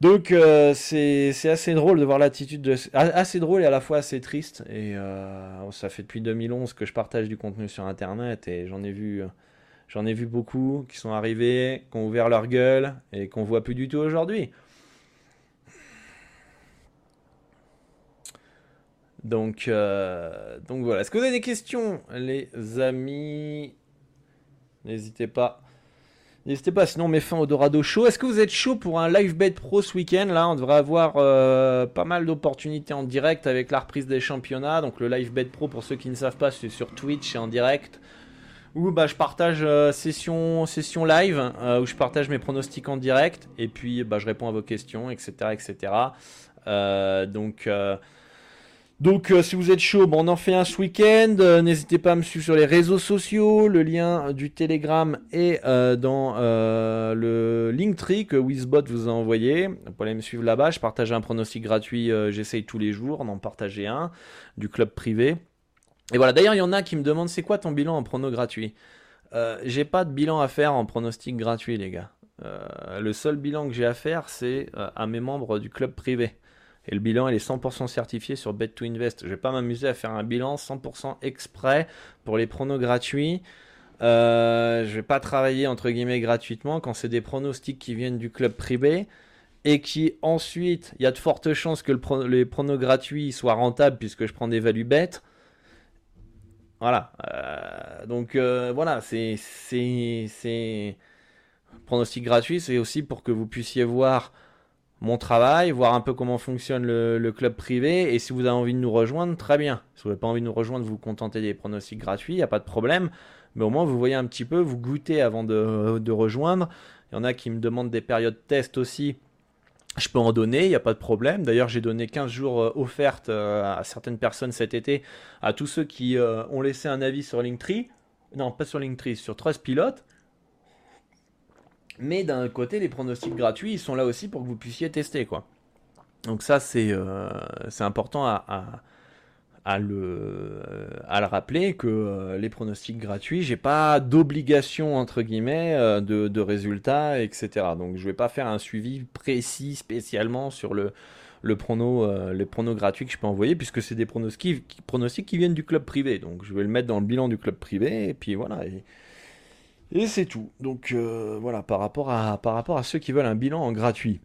Donc euh, c'est assez drôle de voir l'attitude de assez drôle et à la fois assez triste et euh, ça fait depuis 2011 que je partage du contenu sur internet et j'en ai vu j'en ai vu beaucoup qui sont arrivés, qui ont ouvert leur gueule et qu'on voit plus du tout aujourd'hui. Donc euh, donc voilà. Est-ce que vous avez des questions, les amis? N'hésitez pas. N'hésitez pas, sinon on met fin au Dorado Show. Est-ce que vous êtes chaud pour un live bet pro ce week-end? Là, on devrait avoir euh, pas mal d'opportunités en direct avec la reprise des championnats. Donc le live bet pro, pour ceux qui ne savent pas, c'est sur Twitch et en direct. Où bah, je partage euh, session, live, euh, où je partage mes pronostics en direct. Et puis bah, je réponds à vos questions, etc. etc. donc Donc si vous êtes chaud, on en fait un ce week-end. N'hésitez pas à me suivre sur les réseaux sociaux. Le lien du Telegram est dans le Linktree que Wizbot vous a envoyé. Vous pouvez me suivre là-bas. Je partage un pronostic gratuit. J'essaye tous les jours d'en partager un du club privé. Et voilà, d'ailleurs, il y en a qui me demandent c'est quoi ton bilan en prono gratuit? Euh, J'ai pas de bilan à faire en pronostic gratuit, les gars. Euh, le seul bilan que j'ai à faire, c'est euh, à mes membres du club privé. Et le bilan, il est 100% certifié sur Bet2Invest. Je vais pas m'amuser à faire un bilan 100% exprès pour les pronos gratuits. Euh, je vais pas travailler entre guillemets gratuitement quand c'est des pronostics qui viennent du club privé et qui ensuite, il y a de fortes chances que le les pronos gratuits soient rentables puisque je prends des values bêtes. Voilà. Euh, donc euh, voilà, c'est pronostic gratuit, c'est aussi pour que vous puissiez voir mon travail, voir un peu comment fonctionne le, club privé. Et si vous avez envie de nous rejoindre, très bien. Si vous n'avez pas envie de nous rejoindre, vous vous contentez des pronostics gratuits, il n'y a pas de problème. Mais au moins, vous voyez un petit peu, vous goûtez avant de, rejoindre. Il y en a qui me demandent des périodes test aussi je peux en donner, il n'y a pas de problème. D'ailleurs, j'ai donné 15 jours euh, offertes euh, à certaines personnes cet été, à tous ceux qui euh, ont laissé un avis sur Linktree. Non, pas sur Linktree, sur Trustpilot. Mais d'un côté, les pronostics gratuits, ils sont là aussi pour que vous puissiez tester, quoi. Donc ça, c'est important à, à le, à le rappeler que euh, les pronostics gratuits, j'ai pas d'obligation entre guillemets euh, de, de, résultats, etc. Donc je vais pas faire un suivi précis spécialement sur le, le euh, les pronos gratuits que je peux envoyer puisque c'est des pronostics, pronostics qui viennent du club privé. Donc je vais le mettre dans le bilan du club privé et puis voilà. Et c'est tout. Donc voilà par rapport à par rapport à ceux qui veulent un bilan en gratuit.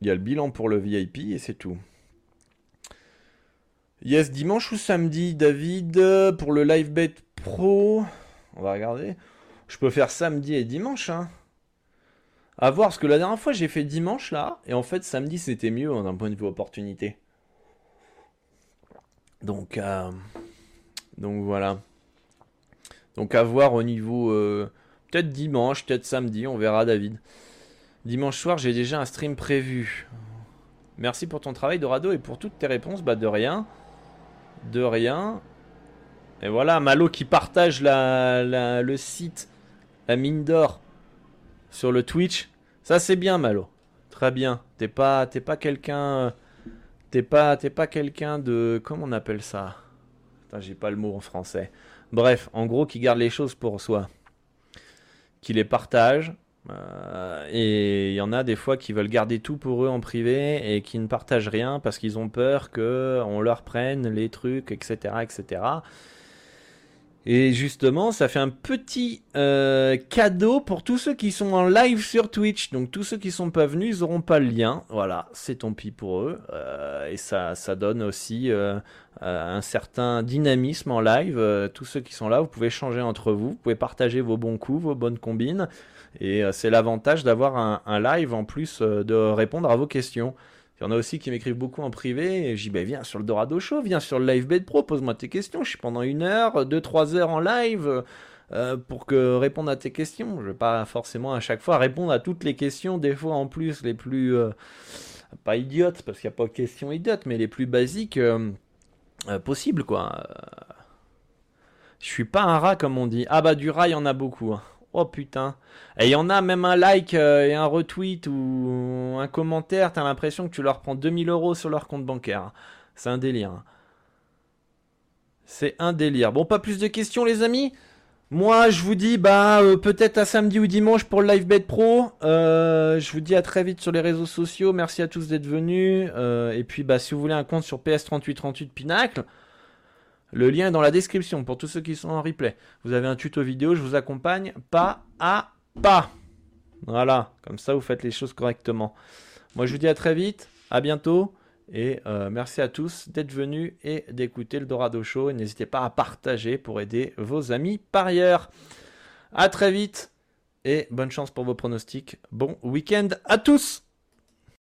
Il y a le bilan pour le VIP et c'est tout. Yes, dimanche ou samedi, David, pour le live bet pro? On va regarder. Je peux faire samedi et dimanche, hein. À voir, parce que la dernière fois j'ai fait dimanche là, et en fait samedi c'était mieux hein, d'un point de vue opportunité. Donc, euh, donc voilà. Donc à voir au niveau. Euh, peut-être dimanche, peut-être samedi, on verra David. Dimanche soir j'ai déjà un stream prévu. Merci pour ton travail Dorado et pour toutes tes réponses, bah de rien de rien. Et voilà, Malo qui partage la, le site, la mine d'or sur le Twitch. Ça c'est bien Malo. Très bien. T'es pas, t'es pas quelqu'un, t'es pas, t'es pas quelqu'un de, comment on appelle ça? J'ai pas le mot en français. Bref, en gros, qui garde les choses pour soi, qui les partage, euh, et il y en a des fois qui veulent garder tout pour eux en privé et qui ne partagent rien parce qu'ils ont peur que on leur prenne les trucs, etc., etc. Et justement, ça fait un petit euh, cadeau pour tous ceux qui sont en live sur Twitch. Donc tous ceux qui sont pas venus, ils n'auront pas le lien. Voilà, c'est tant pis pour eux. Euh, et ça, ça donne aussi un certain dynamisme en live. tous ceux qui sont là, vous pouvez changer entre vous, vous pouvez partager vos bons coups, vos bonnes combines. Et euh, c'est l'avantage d'avoir un, live en plus euh, de répondre à vos questions. Il y en a aussi qui m'écrivent beaucoup en privé. Et je dis, bah, viens sur le Dorado Show, viens sur le Live Bed Pro, pose-moi tes questions. Je suis pendant une heure, deux, trois heures en live euh, pour que répondre à tes questions. Je ne vais pas forcément à chaque fois répondre à toutes les questions, des fois en plus les plus. pas idiotes, parce qu'il n'y a pas de questions idiotes, mais les plus basiques possibles, quoi. Je suis pas un rat, comme on dit. Ah bah, du rat, il y en a beaucoup. Hein. Oh putain. Et il y en a même un like euh, et un retweet ou un commentaire, t'as l'impression que tu leur prends 2000 euros sur leur compte bancaire. C'est un délire. C'est un délire. Bon, pas plus de questions les amis moi, je vous dis bah euh, peut-être à samedi ou dimanche pour le live bet pro. Euh, je vous dis à très vite sur les réseaux sociaux. Merci à tous d'être venus. et puis bah si vous voulez un compte sur PS3838 Pinacle, le lien est dans la description pour tous ceux qui sont en replay. Vous avez un tuto vidéo, je vous accompagne pas à pas. Voilà, comme ça vous faites les choses correctement. Moi je vous dis à très vite, à bientôt. Et euh, merci à tous d'être venus et d'écouter le Dorado Show. Et n'hésitez pas à partager pour aider vos amis parieurs. À très vite et bonne chance pour vos pronostics. Bon week-end à tous